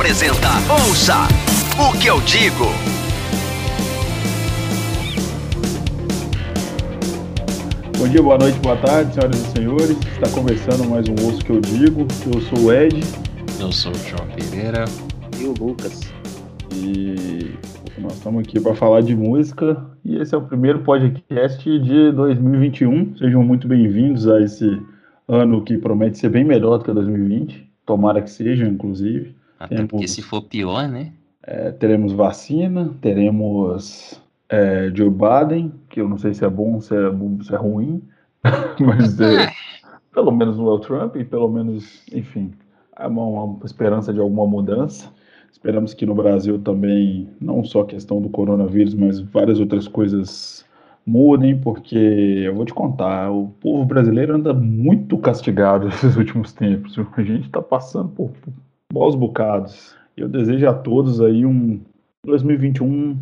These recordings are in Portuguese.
Apresenta Ouça o que eu digo. Bom dia, boa noite, boa tarde, senhoras e senhores. Está começando mais um Ouço que eu digo. Eu sou o Ed. Eu sou o João Pereira. E o Lucas. E nós estamos aqui para falar de música. E esse é o primeiro podcast de 2021. Sejam muito bem-vindos a esse ano que promete ser bem melhor do que 2020. Tomara que seja, inclusive. Até porque se for pior, né? É, teremos vacina, teremos é, Joe Biden, que eu não sei se é bom, se é, se é ruim, mas é, pelo menos não é o Trump, e pelo menos, enfim, há uma, uma, esperança de alguma mudança. Esperamos que no Brasil também, não só a questão do coronavírus, mas várias outras coisas mudem, porque eu vou te contar, o povo brasileiro anda muito castigado nesses últimos tempos. A gente está passando por, maus bocados. Eu desejo a todos aí um 2021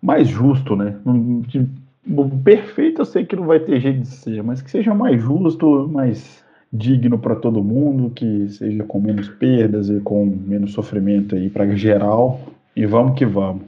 mais justo, né? Perfeito eu sei que não vai ter jeito de ser, mas que seja mais justo, mais digno para todo mundo, que seja com menos perdas e com menos sofrimento aí para geral. E vamos que vamos.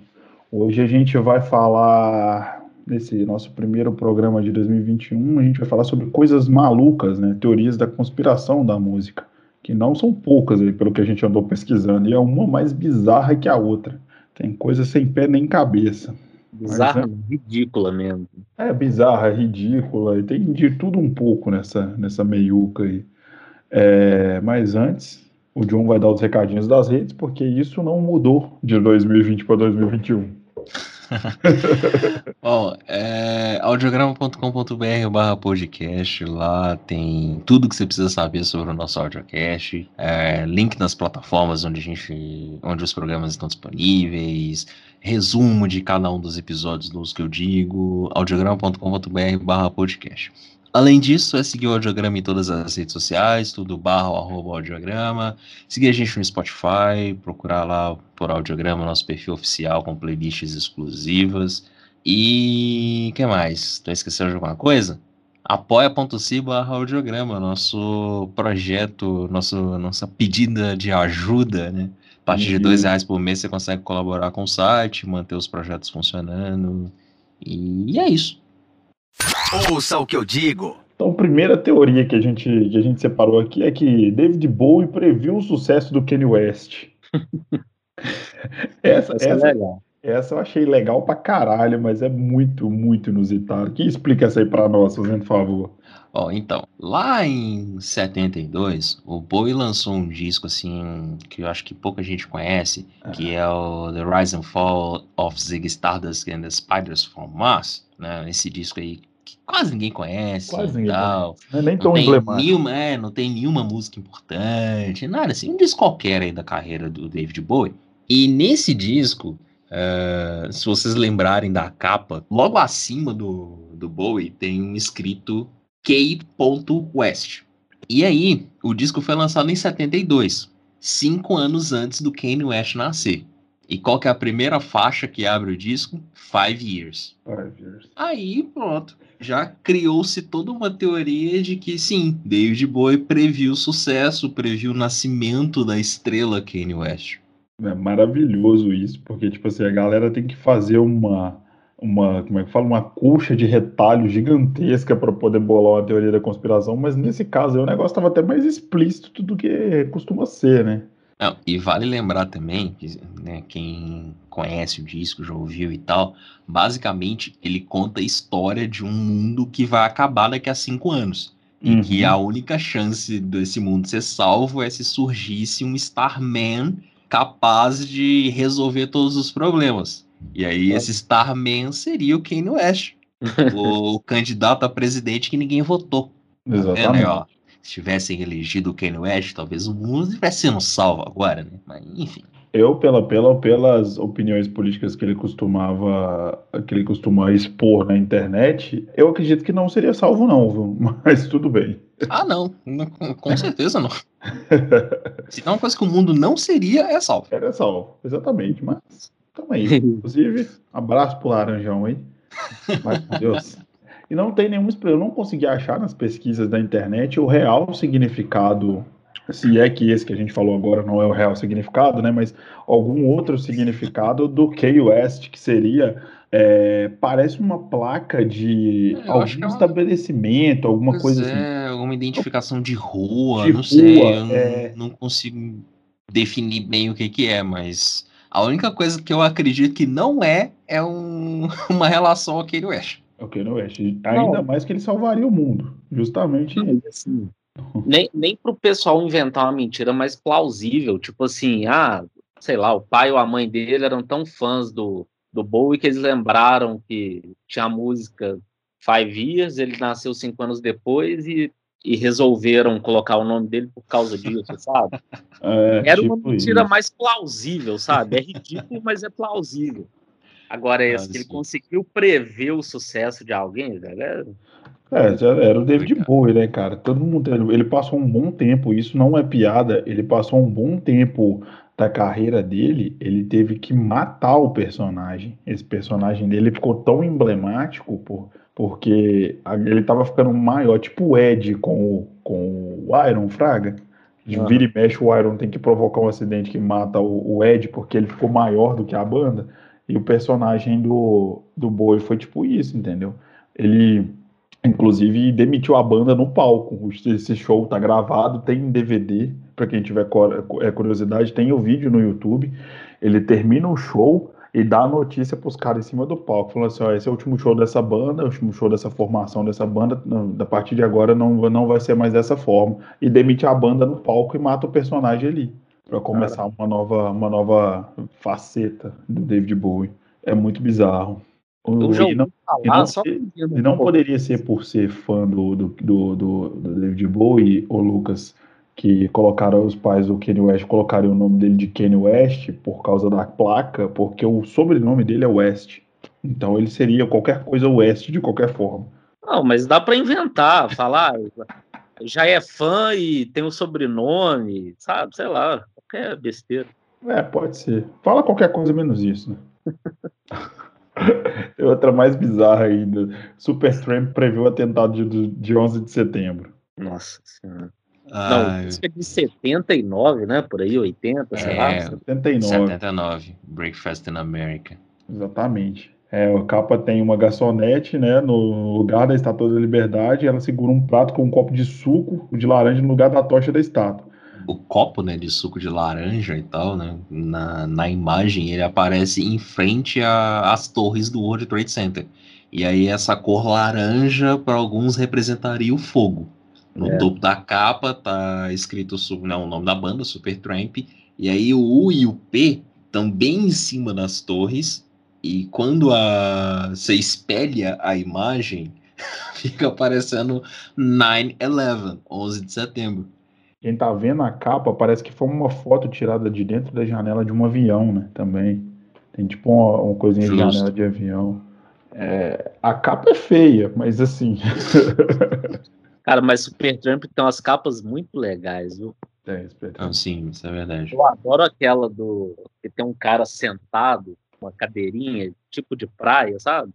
Hoje a gente vai falar nesse nosso primeiro programa de 2021, a gente vai falar sobre coisas malucas, né? Teorias da conspiração da música, que não são poucas aí, pelo que a gente andou pesquisando, e é uma mais bizarra que a outra. Tem coisa sem pé nem cabeça. Bizarra, é, ridícula mesmo. É bizarra, ridícula, e tem de tudo um pouco nessa, nessa meiuca aí. É, mas antes, o John vai dar os recadinhos das redes, porque isso não mudou de 2020 para 2021. Bom, é, audiograma.com.br barra podcast, lá tem tudo que você precisa saber sobre o nosso audiocast, é, link nas plataformas onde a gente, onde os programas estão disponíveis, resumo de cada um dos episódios dos que eu digo, audiograma.com.br barra podcast. Além disso, é seguir o Audiograma em todas as redes sociais, tudo barra ou arroba Audiograma. Seguir a gente no Spotify, procurar lá por Audiograma, nosso perfil oficial com playlists exclusivas. E que mais? Tô esquecendo de alguma coisa? apoia.se barra audiograma, nosso projeto, nosso, nossa pedida de ajuda, né? A partir de dois uhum. reais por mês você consegue colaborar com o site, manter os projetos funcionando. E é isso. Ouça o que eu digo. Então, a primeira teoria que a gente, que a gente separou aqui é que David Bowie previu o sucesso do Kanye West. essa, essa, é essa, é essa eu achei legal pra caralho, mas é muito, muito inusitado. Quem explica essa aí pra nós, fazendo favor? Ó, então, lá em 72, o Bowie lançou um disco assim que eu acho que pouca gente conhece, ah. que é o The Rise and Fall of Ziggy Stardust and the Spiders from Mars, né? Esse disco aí que quase ninguém conhece quase ninguém tal. Conhece. Não é nem tão emblemático. Nenhuma, é, não tem nenhuma música importante, nada assim, um disco qualquer aí da carreira do David Bowie. E nesse disco, uh, se vocês lembrarem da capa, logo acima do, do Bowie tem um escrito K.West. E aí, o disco foi lançado em 72, cinco anos antes do Kanye West nascer. E qual que é a primeira faixa que abre o disco? Five Years. Five Years. Aí, pronto. Já criou-se toda uma teoria de que, sim, David Bowie previu o sucesso, previu o nascimento da estrela Kanye West. É maravilhoso isso, porque, tipo assim, a galera tem que fazer uma uma, como é que fala, uma colcha de retalho gigantesca para poder bolar uma teoria da conspiração, mas nesse caso o negócio estava até mais explícito do que costuma ser, né? Não, e vale lembrar também, que, né, quem conhece o disco, já ouviu e tal, basicamente ele conta a história de um mundo que vai acabar daqui a cinco anos. Uhum. E que a única chance desse mundo ser salvo é se surgisse um Starman capaz de resolver todos os problemas. E aí esse Starman seria o Kanye West, o candidato a presidente que ninguém votou. Tá Exatamente. Tá Se tivessem elegido o Kanye West, talvez o mundo estivesse sendo salvo agora, né? Mas enfim. Eu, pela, pela, pelas opiniões políticas que ele costumava que ele costuma expor na internet, eu acredito que não seria salvo, não, viu? Mas tudo bem. Ah, não. Com certeza não. Se não uma coisa que o mundo não seria, é salvo. Era salvo, exatamente. Mas Tamo aí. Inclusive, abraço pro Laranjão aí. Mas, meu Deus. E não tem nenhum. Eu não consegui achar nas pesquisas da internet o real significado se é que esse que a gente falou agora não é o real significado, né? Mas algum outro significado do Key West, que seria é, parece uma placa de É, algum é estabelecimento, alguma Pois coisa assim. é, alguma identificação de rua, De não sei, rua, eu não, é. não consigo definir bem o que que é, mas a única coisa que eu acredito que não é, é um- uma relação ao Kanye West. Ok, no West. Ainda mais que ele salvaria o mundo. Justamente. Não, assim, nem, nem pro pessoal inventar uma mentira mais plausível, tipo assim, ah, sei lá, o pai ou a mãe dele eram tão fãs do, do Bowie que eles lembraram que tinha a música Five Years, ele nasceu cinco anos depois e, e resolveram colocar o nome dele por causa disso, sabe? É, Era uma tipo mentira isso. mais plausível, sabe? É ridículo, mas é plausível. Agora, esse Ah, que ele conseguiu prever o sucesso de alguém, velho, é- É, já era o David. Bowie, né, cara? Todo mundo. Ele, passou um bom tempo, isso não é piada. Ele passou um bom tempo da carreira dele, ele teve que matar o personagem. Esse personagem dele ficou tão emblemático por, porque ele tava ficando maior, tipo o Ed com o, com o Iron Fraga. De Aham. vira e mexe, o Iron tem que provocar um acidente que mata o, o Ed porque ele ficou maior do que a banda. E o personagem do, do Bowie foi tipo isso, entendeu? Ele, inclusive, demitiu a banda no palco. Esse show tá gravado, tem em DVD. Pra quem tiver é, curiosidade, tem o vídeo no YouTube. Ele termina o show e dá a notícia pros caras em cima do palco, falando assim: ó, esse é o último show dessa banda, o último show dessa formação dessa banda. Da partir de agora não, não vai ser mais dessa forma. E demite a banda no palco e mata o personagem ali. Pra começar uma nova, uma nova faceta do David Bowie. É muito bizarro. O- eu já e não, ouvi falar, e não só e não um poderia ser por ser fã do, do, do, do, do David Bowie, ou Lucas, que colocaram os pais do Kanye West, colocaram o nome dele de Kanye West por causa da placa, porque o sobrenome dele é West. Então ele seria qualquer coisa West de qualquer forma. Não, mas dá para inventar, falar, já é fã e tem o sobrenome, sabe? Sei lá, qualquer besteira. É, pode ser. Fala qualquer coisa menos isso, né? Tem outra mais bizarra ainda. Supertramp previu o atentado de, de 11 de setembro. Nossa senhora. Ah, Não, isso é de 79, né? Por aí, 80, sei lá. É. 79. 79, Breakfast in America. Exatamente. É, a capa tem uma garçonete, né, no lugar da Estátua da Liberdade, ela segura um prato com um copo de suco de laranja no lugar da tocha da estátua. O copo, né, de suco de laranja e tal, né, na, na imagem ele aparece em frente às torres do World Trade Center. E aí essa cor laranja para alguns representaria o fogo. No É. topo da capa tá escrito não, o nome da banda, Supertramp, e aí o U e o P também em cima das torres. E quando a você espelha a imagem, fica aparecendo 9/11, 11 de setembro. Quem tá vendo a capa parece que foi uma foto tirada de dentro da janela de um avião, né? Também. Tem tipo uma, uma coisinha de Justo. janela de avião. É, a capa é feia, mas assim. Cara, mas Supertramp tem umas capas muito legais, viu? é. Então, sim, isso é verdade. Eu adoro aquela do. que tem um cara sentado, uma cadeirinha, tipo de praia, sabe?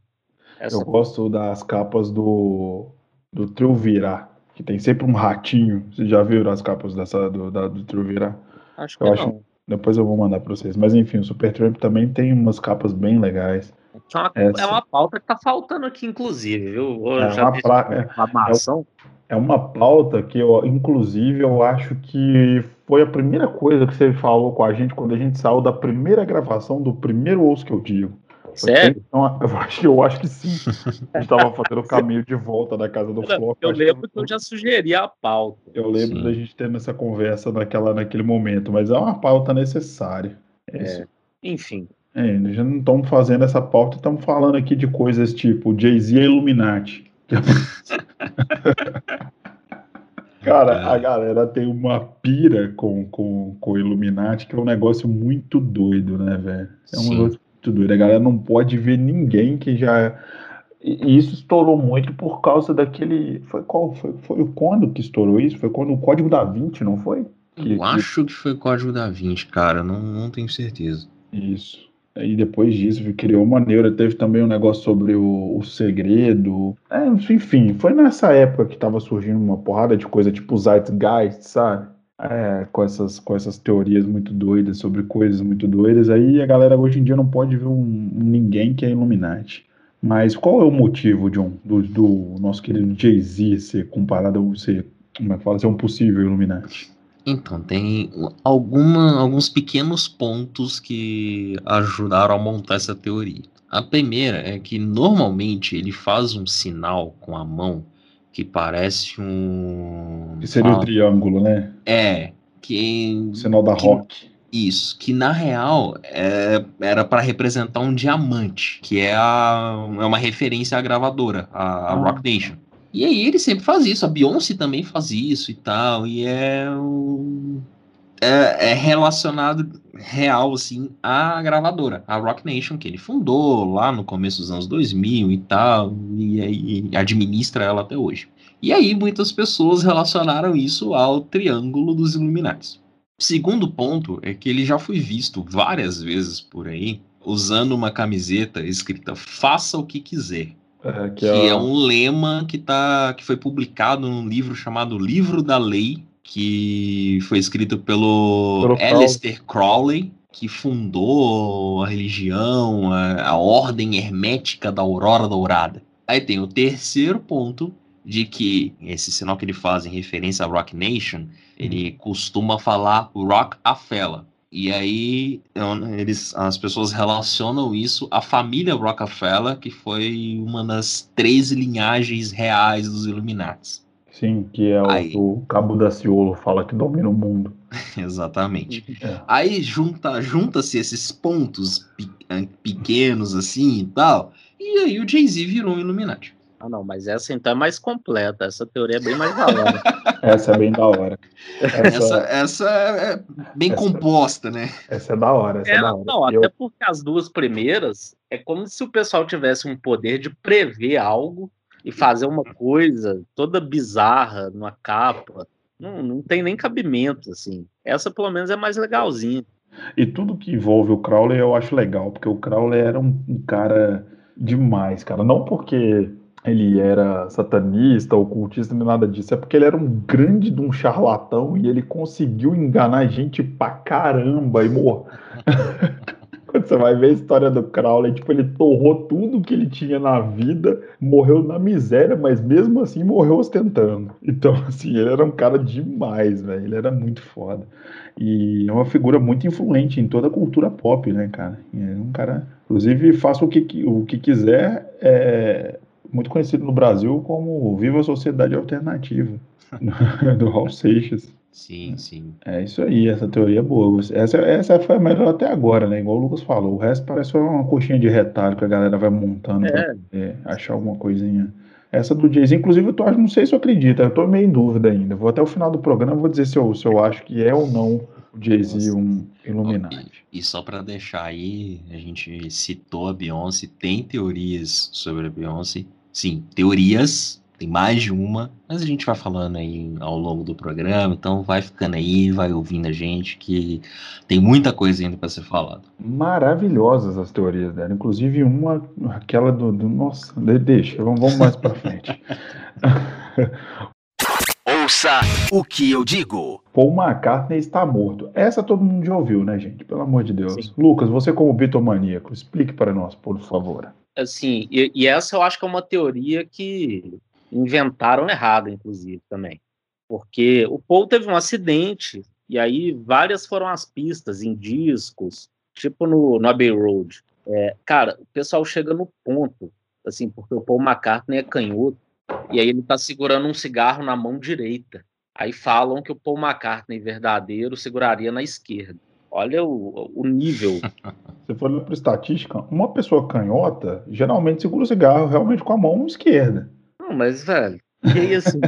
Essa Eu gosto das capas do, do Triunvirar, que tem sempre um ratinho. Vocês já viram as capas dessa, do, da, do Triunvirar? acho que eu acho- não. Depois eu vou mandar pra vocês. Mas enfim, o Supertramp também tem umas capas bem legais. É uma, Essa. é uma pauta que tá faltando aqui, inclusive, viu? Eu É já uma pra- é- reclamação. É uma pauta que eu, inclusive, eu acho que foi a primeira coisa que você falou com a gente quando a gente saiu da primeira gravação do primeiro ouço que eu digo. Sério? Então, eu acho, eu acho que sim. A gente tava fazendo o caminho de volta da casa do Floco. Eu lembro que eu já sugeri a pauta. Eu lembro Sim. da gente tendo essa conversa naquela, naquele momento, mas é uma pauta necessária. É isso. Enfim. É, já não estamos fazendo essa pauta, estamos falando aqui de coisas tipo Jay-Z e Illuminati. Cara, a galera tem uma pira com, com, com o Illuminati, que é um negócio muito doido, né, velho? É um Sim. negócio A galera não pode ver ninguém que já. E e isso estourou muito por causa daquele. Foi qual? Foi, foi quando que estourou isso? Foi quando o Código da Vinci, não foi? Que- Eu acho que foi Código da Vinci, cara, não, não tenho certeza. Isso. Aí depois disso criou uma neura, teve também um negócio sobre o, o segredo. É, enfim, foi nessa época que tava surgindo uma porrada de coisa tipo Zeitgeist, sabe? É, com, essas, com essas teorias muito doidas sobre coisas muito doidas. Aí a galera hoje em dia não pode ver um, ninguém que é Illuminati. Mas qual é o motivo, John, do, do nosso querido Jay-Z ser comparado a ser, como é que fala, ser um possível Illuminati? Então, tem alguma, alguns pequenos pontos que ajudaram a montar essa teoria. A primeira é que normalmente ele faz um sinal com a mão que parece um. Que seria o um triângulo, né? É. Que. O sinal da que, rock. Isso, que na real é, era para representar um diamante, que é, a, é uma referência à gravadora, a, a ah. Rock Nation. E aí ele sempre faz isso, a Beyoncé também faz isso e tal, e é, é, é relacionado real, assim, à gravadora, a Rock Nation, que ele fundou lá no começo dos anos 2000 e tal, e, e administra ela até hoje. E aí muitas pessoas relacionaram isso ao Triângulo dos Illuminati. Segundo ponto é que ele já foi visto várias vezes por aí usando uma camiseta escrita Faça o que quiser. É, que, que é... é... um lema que, tá, que foi publicado num livro chamado Livro da Lei, que foi escrito pelo, pelo Aleister Crowley, que fundou a religião, a, a ordem hermética da Aurora Dourada. Aí tem o terceiro ponto, de que esse sinal que ele faz em referência a Rock Nation, ele costuma falar Rock Afela. E aí eles, as pessoas relacionam isso à família Rockefeller, que foi uma das três linhagens reais dos Illuminati. Sim, que é o aí, o Cabo da Ciolo fala que domina o mundo. Exatamente. É. Aí junta, junta-se esses pontos pequenos assim e tal, e aí o Jay-Z virou um Illuminati. Ah, não, mas essa então é mais completa. Essa teoria é bem mais da hora. essa é bem da hora. Essa, essa, essa é bem essa, composta, né? Essa é da hora. Essa é, é da hora. Não, até porque as duas primeiras é como se o pessoal tivesse um poder de prever algo e fazer uma coisa toda bizarra numa capa. Não, não tem nem cabimento, assim. Essa, pelo menos, é mais legalzinha. E tudo que envolve o Crowley eu acho legal, porque o Crowley era um, um cara demais, cara. Não porque ele era satanista, ocultista, nem nada disso. É porque ele era um grande de um charlatão e ele conseguiu enganar gente pra caramba e morreu. Quando você vai ver a história do Crowley, tipo, ele torrou tudo que ele tinha na vida, morreu na miséria, mas mesmo assim morreu ostentando. Então, assim, ele era um cara demais, velho. Ele era muito foda. E é uma figura muito influente em toda a cultura pop, né, cara? É um cara. Inclusive, faça o que, o que quiser. É, muito conhecido no Brasil como Viva a Sociedade Alternativa, do Raul Seixas. Sim, sim. É isso aí, essa teoria é boa. Essa, essa foi a melhor até agora, né? Igual o Lucas falou. O resto parece uma coxinha de retalho que a galera vai montando é. pra é, achar alguma coisinha. Essa do Jay-Z, inclusive, eu tô, não sei se eu acredito, eu tô meio em dúvida ainda. Vou até o final do programa vou dizer se eu, se eu acho que é ou não o Jay-Z um Illuminati. E, e só para deixar aí, a gente citou a Beyoncé, tem teorias sobre a Beyoncé sim, teorias, tem mais de uma, mas a gente vai falando aí ao longo do programa, então vai ficando aí, vai ouvindo a gente, que tem muita coisa ainda para ser falada. Maravilhosas as teorias dela, inclusive uma, aquela do, do nossa, deixa, vamos, vamos mais para frente. Ouça o que eu digo. Paul McCartney está morto. Essa todo mundo já ouviu, né, gente? Pelo amor de Deus. Sim. Lucas, você como bitomaníaco, explique para nós, por favor assim, e, e, essa eu acho que é uma teoria que inventaram errado, inclusive, também. Porque o Paul teve um acidente, e aí várias foram as pistas em discos, tipo no, no Abbey Road. É, cara, o pessoal chega no ponto, assim, porque o Paul McCartney é canhoto, e aí ele tá segurando um cigarro na mão direita. Aí falam que o Paul McCartney verdadeiro seguraria na esquerda. Olha o, o nível. Se for para estatística, uma pessoa canhota geralmente segura o cigarro realmente com a mão esquerda. Não, mas, velho, e aí assim.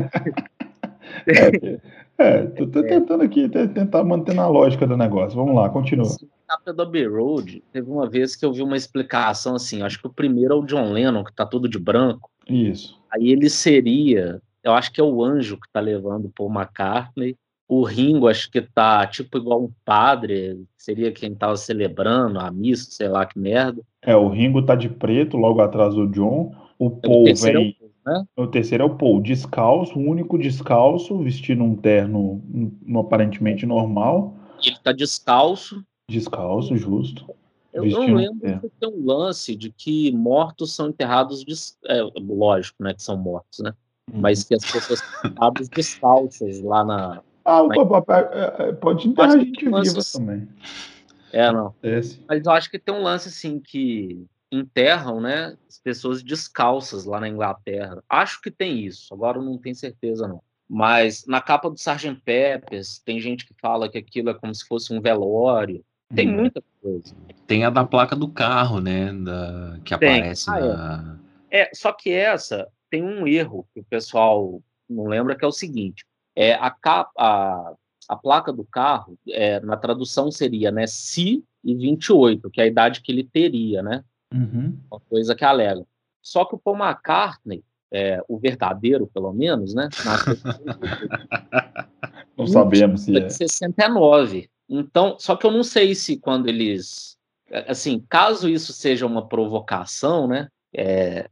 é, é, tô, tô é. tentando aqui tentar manter na lógica do negócio. Vamos lá, continua. Na capa do Abbey Road, teve uma vez que eu vi uma explicação assim. Acho que o primeiro é o John Lennon, que tá todo de branco. Isso. Aí ele seria, eu acho que é o anjo que tá levando Paul McCartney. O Ringo, acho que tá tipo igual um padre, seria quem tava celebrando a missa, sei lá que merda. É, o Ringo tá de preto, logo atrás do John. O Paul vem. Né? O terceiro é o Paul, descalço, o único descalço, vestindo um terno um, aparentemente normal. Ele tá descalço. Descalço, justo. Eu não lembro é. tem um lance de que mortos são enterrados, de, é, lógico, né, que são mortos, né? Uhum. Mas que as pessoas são enterradas descalças lá na. Ah, o papai é, é, pode enterrar a gente viva assim. também. É, não. Esse. Mas eu acho que tem um lance assim que enterram, né, as pessoas descalças lá na Inglaterra. Acho que tem isso. Agora não tenho certeza não. Mas na capa do Sgt. Peppers tem gente que fala que aquilo é como se fosse um velório. Tem hum. muita coisa. Tem a da placa do carro, né? Da, que tem. aparece ah, na. É. é, só que essa tem um erro que o pessoal não lembra, que é o seguinte: é a, capa, a, a placa do carro, é, na tradução seria né, Si e 28, que é a idade que ele teria, né? Uhum. Uma coisa que alega. Só que o Paul McCartney, é, o verdadeiro, pelo menos, né? não sabemos se é. 69. Então, só que eu não sei se quando eles. Assim, caso isso seja uma provocação, né? É,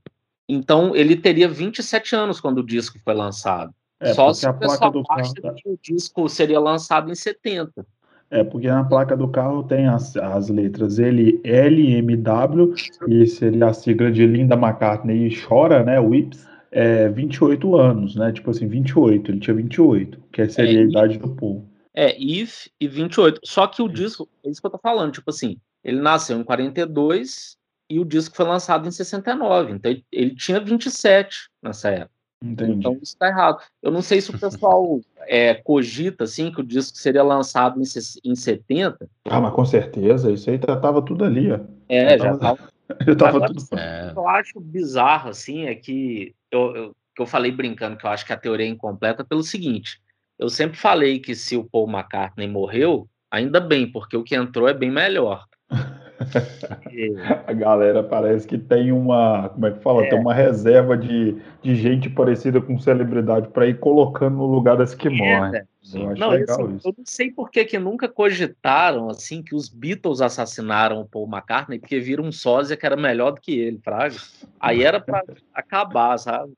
então, ele teria 27 anos quando o disco foi lançado. É, só se a placa do carro... Tá o disco seria lançado em 70. É, porque na placa do carro tem as, as letras L, LMW, e seria a sigla de Linda McCartney e Chora, né? Whips, é 28 anos, né? Tipo assim, 28, ele tinha 28, que seria é, a idade do Paul. É, If e 28. Só que o disco, é isso que eu tô falando, tipo assim, ele nasceu em 42 e o disco foi lançado em 69. Então ele, ele tinha 27 nessa época. Entendi. Então isso tá errado. Eu não sei se o pessoal é, cogita assim que o disco seria lançado em, em 70. Ah, mas com certeza, isso aí tava tudo ali, ó. É, já tava. Tava Agora, tudo. É. eu acho bizarro, assim, é que eu, eu, que eu falei brincando que eu acho que a teoria é incompleta pelo seguinte: eu sempre falei que se o Paul McCartney morreu, ainda bem, porque o que entrou é bem melhor. A galera parece que tem uma, como é que fala? É. Tem uma reserva de, de gente parecida com celebridade para ir colocando no lugar das que é, morrem. Eu não, assim. Eu não sei por que, que nunca cogitaram assim que os Beatles assassinaram o Paul McCartney, porque viram um sósia que era melhor do que ele, Fraga. Aí era para acabar, sabe?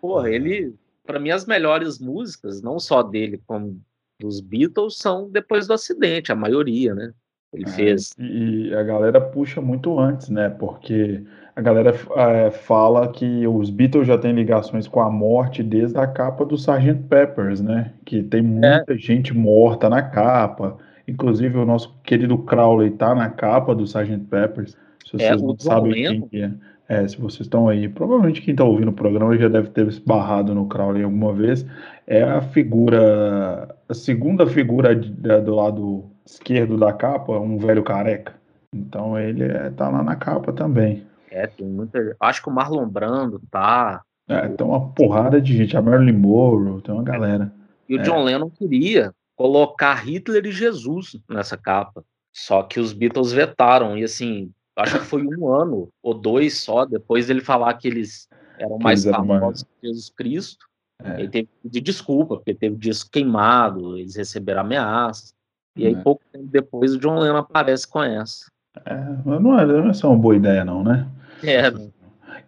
Porra, ele para mim, as melhores músicas, não só dele, como dos Beatles, são depois do acidente, a maioria, né? Ele é, fez. E a galera puxa muito antes, né? Porque a galera é, fala que os Beatles já têm ligações com a morte desde a capa do Sgt. Peppers, né? Que tem muita é. gente morta na capa. Inclusive, o nosso querido Crowley tá na capa do Sgt. Peppers. Se é, vocês é, não sabem quem que é. É, se vocês estão aí, provavelmente quem está ouvindo o programa já deve ter esbarrado no Crowley alguma vez. É a figura, a segunda figura de, de, do lado esquerdo da capa, um velho careca. Então ele é, tá lá na capa também. É, tem muita. Acho que o Marlon Brando tá. É, tem uma porrada de gente. A Marilyn Monroe, tem uma galera. E o John é. Lennon queria colocar Hitler e Jesus nessa capa. Só que os Beatles vetaram. E assim, acho que foi um ano ou dois só, depois dele falar que eles eram mais famosos que Jesus Cristo. É. Ele teve que pedir desculpa, porque teve disco queimado, eles receberam ameaças. E aí, é. pouco tempo depois, o John Lennon aparece com essa. É, não, é, não é só uma boa ideia, não, né? É.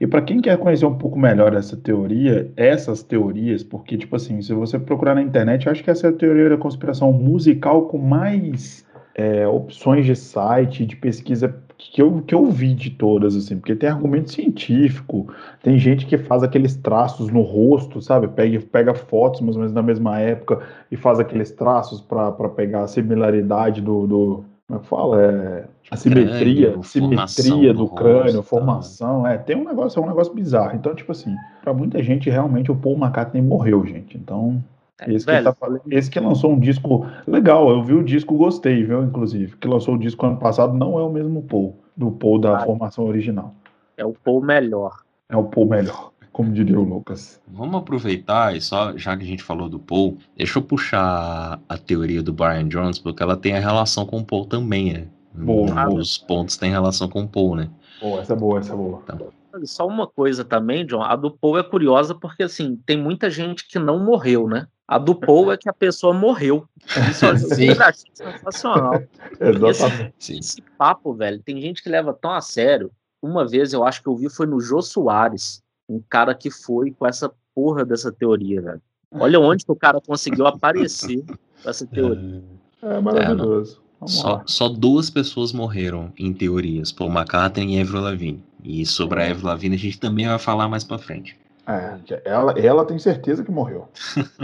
E para quem quer conhecer um pouco melhor essa teoria, essas teorias, porque, tipo assim, se você procurar na internet, eu acho que essa é a teoria da conspiração musical com mais é, opções de site, de pesquisa que eu, que eu vi de todas, assim, porque tem argumento científico, tem gente que faz aqueles traços no rosto, sabe? Pega, pega fotos mais ou menos na mesma época e faz aqueles traços para pegar a similaridade do, do. Como é que fala? É, a simetria, crânio, simetria do, do crânio, rosto, tá. formação. É, tem um negócio, é um negócio bizarro. Então, tipo assim, para muita gente, realmente o Paul McCartney morreu, gente. Então, é, esse, que tá, esse, que lançou um disco legal, eu vi o disco, gostei, viu? Inclusive, que lançou o disco ano passado não é o mesmo Paul, do Paul da ah, formação original. É o Paul melhor. É o Paul melhor, como diria o Lucas. Vamos aproveitar e só, já que a gente falou do Paul, deixa eu puxar a teoria do Brian Jones, porque ela tem a relação com o Paul também, né? Boa, Os pontos têm relação com o Paul, né? Boa, essa é boa, essa é boa. Então. Só uma coisa também, John, a do Paul é curiosa porque, assim, tem muita gente que não morreu, né? A do Paul é que a pessoa morreu. Isso é sensacional. Exatamente. Esse, esse, papo, velho, tem gente que leva tão a sério. Uma vez eu acho que eu vi foi no Jô Soares. um cara que foi com essa porra dessa teoria, velho. Olha onde que o cara conseguiu aparecer com essa teoria. É maravilhoso. Só, só, duas pessoas morreram em teorias, Paul McCartney e Avril Lavigne. E sobre a Avril Lavigne a gente também vai falar mais para frente. É, ela, ela tem certeza que morreu.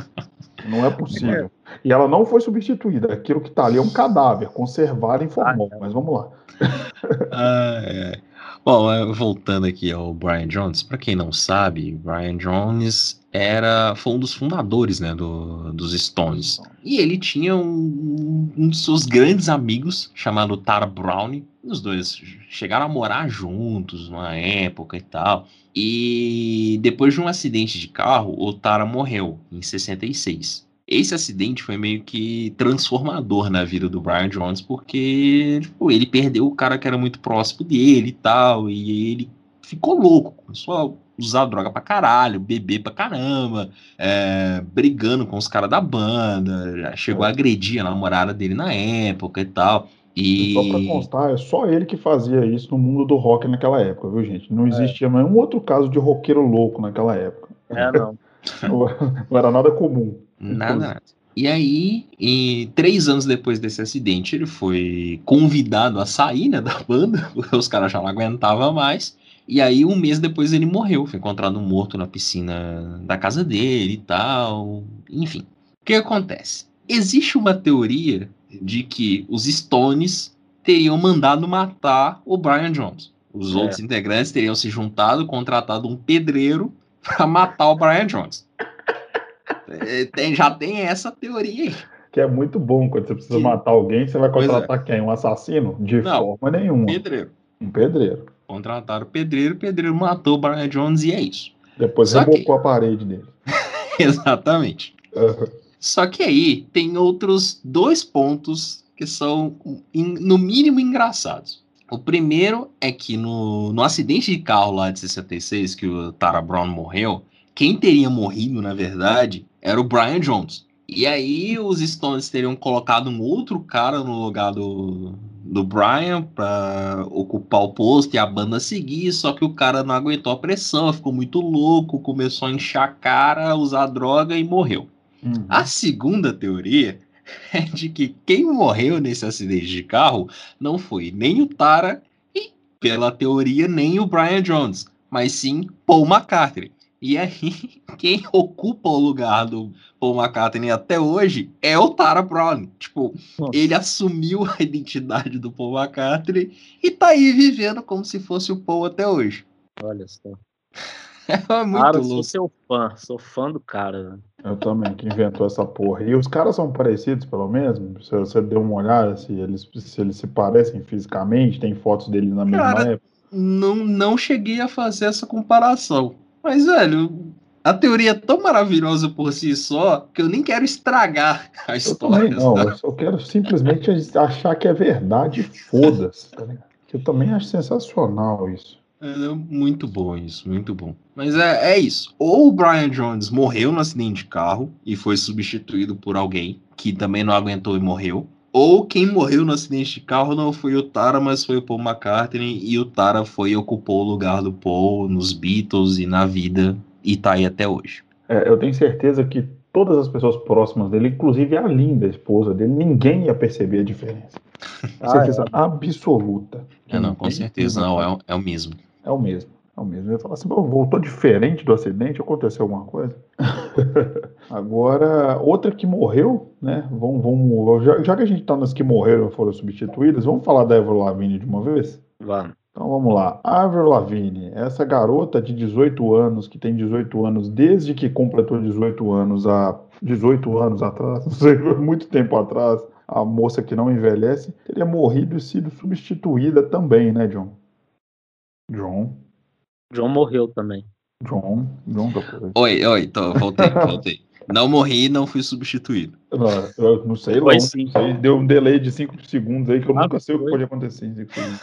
não é possível. E ela não foi substituída. Aquilo que tá ali é um cadáver, conservado em formol. Ah, mas vamos lá. ah, é. Bom, voltando aqui ao Brian Jones, para quem não sabe, Brian Jones era foi um dos fundadores né, do, dos Stones. E ele tinha um, um dos seus grandes amigos, chamado Tara Brown. Os dois chegaram a morar juntos numa época e tal. E depois de um acidente de carro, o Tara morreu em 66. Esse acidente foi meio que transformador na vida do Brian Jones, porque tipo, ele perdeu o cara que era muito próximo dele e tal, e ele ficou louco, começou a usar droga pra caralho, beber pra caramba, é, brigando com os caras da banda, chegou a agredir a namorada dele na época e tal. E... Só pra constar, é só ele que fazia isso no mundo do rock naquela época, viu, gente? Não é. existia é. nenhum outro caso de roqueiro louco naquela época. É, não. não era nada comum. Nada, nada. E aí, e três anos depois desse acidente, ele foi convidado a sair né, da banda, porque os caras já não aguentavam mais. E aí, um mês depois, ele morreu, foi encontrado morto na piscina da casa dele e tal. Enfim, o que acontece? Existe uma teoria de que os Stones teriam mandado matar o Brian Jones. Os é. outros integrantes teriam se juntado, contratado um pedreiro para matar o Brian Jones. É, tem, já tem essa teoria aí. Que é muito bom. Quando você precisa que... matar alguém, você vai é. contratar é. quem? Um assassino? De Não, forma nenhuma. Um pedreiro. Um pedreiro. Contrataram o pedreiro, o pedreiro matou o Brian Jones e é isso. Depois Só rebocou que... a parede dele. Exatamente. Uhum. Só que aí tem outros dois pontos que são, no mínimo, engraçados. O primeiro é que no, no acidente de carro lá de 66, que o Tara Brown morreu, quem teria morrido, na verdade, era o Brian Jones. E aí os Stones teriam colocado um outro cara no lugar do, do Brian para ocupar o posto e a banda seguir, só que o cara não aguentou a pressão, ficou muito louco, começou a inchar a cara, usar droga e morreu. Uhum. A segunda teoria é de que quem morreu nesse acidente de carro não foi nem o Tara e, pela teoria, nem o Brian Jones, mas sim Paul McCartney. E aí, quem ocupa o lugar do Paul McCartney até hoje é o Tara Brown. Tipo, Nossa. ele assumiu a identidade do Paul McCartney e tá aí vivendo como se fosse o Paul até hoje. Olha só. É muito cara, louco. sou seu fã, sou fã do cara. Né? Eu também, que inventou essa porra. E os caras são parecidos, pelo menos? Se você deu uma olhada, se eles, se eles se parecem fisicamente, tem fotos dele na mesma cara, época. Não, não cheguei a fazer essa comparação. Mas, velho, a teoria é tão maravilhosa por si só que eu nem quero estragar a história. Eu não, eu só quero simplesmente achar que é verdade foda-se. Tá eu também acho sensacional isso. É muito bom isso, muito bom. Mas é, é isso. Ou o Brian Jones morreu no acidente de carro e foi substituído por alguém que também não aguentou e morreu. Ou quem morreu no acidente de carro não foi o Tara, mas foi o Paul McCartney, e o Tara foi e ocupou o lugar do Paul nos Beatles e na vida, e tá aí até hoje. É, eu tenho certeza que todas as pessoas próximas dele, inclusive a linda esposa dele, ninguém ia perceber a diferença. Ah, certeza é. absoluta. É, não, com certeza não, é, é o mesmo. É o mesmo. É o mesmo. Eu falo assim, voltou diferente do acidente, aconteceu alguma coisa? Agora, outra que morreu, né? Vamos, vamos, já, já que a gente está nas que morreram foram substituídas, vamos falar da Avril Lavigne de uma vez? Vamos. Então vamos lá. Avril Lavigne, essa garota de 18 anos, que tem 18 anos desde que completou 18 anos, há 18 anos atrás, não sei, muito tempo atrás, a moça que não envelhece, teria morrido e sido substituída também, né, John? John. John morreu também. John, John tá Oi, oi, tô, voltei, voltei. Não morri, não fui substituído. Não, eu não sei, não, sim. sei. Deu um delay de 5 segundos aí que eu ah, nunca sei foi. o que pode acontecer em 5 segundos.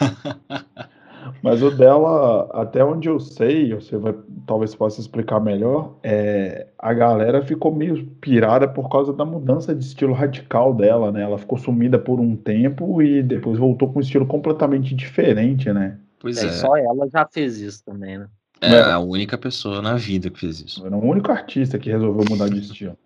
Mas o dela, até onde eu sei, você vai talvez possa explicar melhor, é, a galera ficou meio pirada por causa da mudança de estilo radical dela, né? Ela ficou sumida por um tempo e depois voltou com um estilo completamente diferente, né? Pois é. é. Só ela já fez isso também, né? É a única pessoa na vida que fez isso. Era o único artista que resolveu mudar de estilo.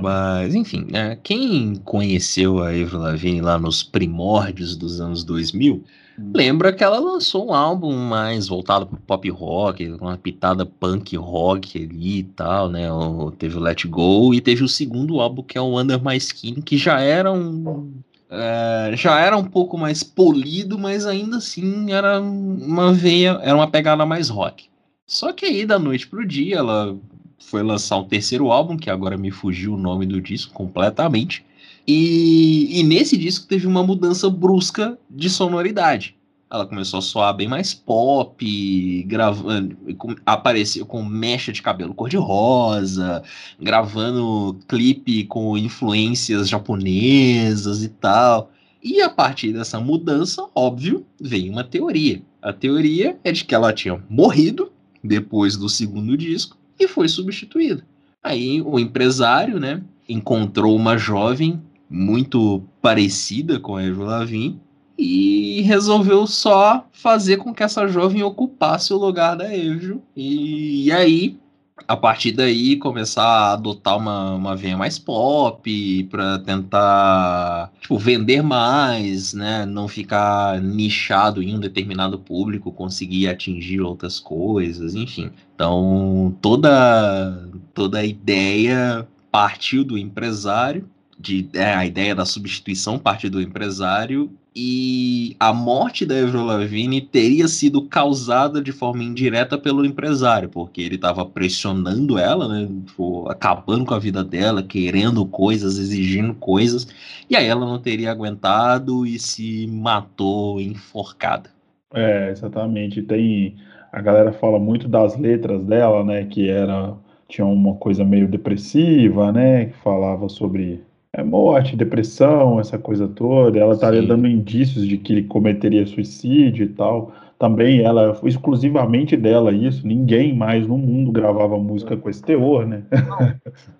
Mas, enfim, é, quem conheceu a Avril Lavigne lá nos primórdios dos anos 2000, hum. lembra que ela lançou um álbum mais voltado para pop rock, uma pitada punk rock ali e tal, né? O, teve o Let Go e teve o segundo álbum que é o Under My Skin, que já era um é, já era um pouco mais polido, mas ainda assim era uma veia, era uma pegada mais rock. Só que aí da noite pro dia ela foi lançar um terceiro álbum, que agora me fugiu o nome do disco completamente. E, e nesse disco teve uma mudança brusca de sonoridade. Ela começou a soar bem mais pop, gravando, apareceu com mecha de cabelo cor-de-rosa, gravando clipe com influências japonesas e tal. E a partir dessa mudança, óbvio, veio uma teoria. A teoria é de que ela tinha morrido depois do segundo disco e foi substituída. Aí o empresário, né, encontrou uma jovem muito parecida com a Avril Lavigne e resolveu só fazer com que essa jovem ocupasse o lugar da Avril. E, e aí a partir daí começar a adotar uma, uma veia mais pop para tentar tipo, vender mais, né? Não ficar nichado em um determinado público, conseguir atingir outras coisas, enfim. Então toda toda a ideia partiu do empresário, de, é, a ideia da substituição partiu do empresário e a morte da Avril Lavigne teria sido causada de forma indireta pelo empresário, porque ele estava pressionando ela, né, tipo, acabando com a vida dela, querendo coisas, exigindo coisas, e aí ela não teria aguentado e se matou enforcada. É, exatamente. Tem a galera fala muito das letras dela, né, que era tinha uma coisa meio depressiva, né, que falava sobre é, morte, depressão, essa coisa toda. Ela estaria dando indícios de que ele cometeria suicídio e tal. Também ela, foi exclusivamente dela isso. Ninguém mais no mundo gravava música com esse teor, né?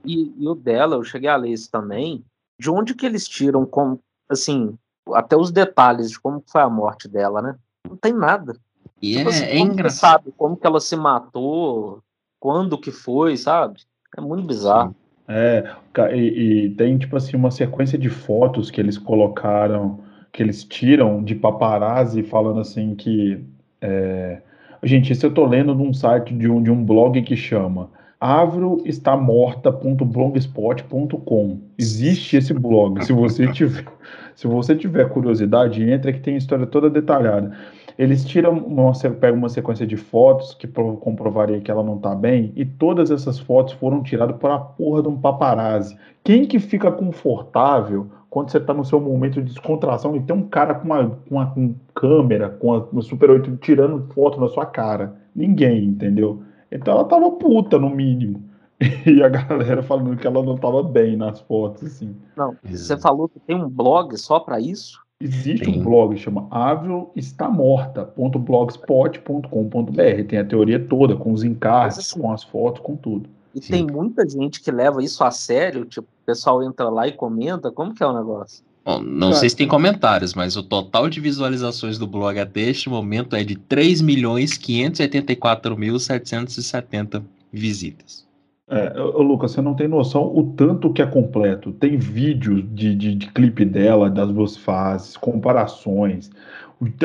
e, e, o dela, eu cheguei a ler isso também. De onde que eles tiram, como, assim, até os detalhes de como foi a morte dela, né? Não tem nada. E tipo é, assim, é engraçado. sabe como que ela se matou, quando que foi, sabe? É muito bizarro. Sim. É, e, e, tem tipo assim uma sequência de fotos que eles colocaram, que eles tiram de paparazzi falando assim que. É... Gente, isso eu tô lendo num site de um, de um blog que chama Avro está morta.blogspot.com. Existe esse blog. Se você tiver, se você tiver curiosidade, entra que tem a história toda detalhada. Eles tiram uma, pegam uma sequência de fotos que comprovaria que ela não tá bem, e todas essas fotos foram tiradas por a porra de um paparazzi. Quem que fica confortável quando você tá no seu momento de descontração e tem um cara com uma, com uma com câmera, com uma Super 8 tirando foto na sua cara? Ninguém, entendeu? Então ela tava puta, no mínimo. E a galera falando que ela não tava bem nas fotos, assim. Não, você falou que tem um blog só para isso? Existe Sim. um blog que chama avilestamorta.blogspot.com.br. Tem a teoria toda, com os encartes, assim, com as fotos, com tudo. E Sim. tem muita gente que leva isso a sério, tipo, o pessoal entra lá e comenta, como que é o negócio? Bom, não Cara. sei se tem comentários, mas o total de visualizações do blog até este momento é de 3.584.770 visitas. É, Lucas, você não tem noção o tanto que é completo. Tem vídeos de, de, de clipe dela, das duas fases, comparações,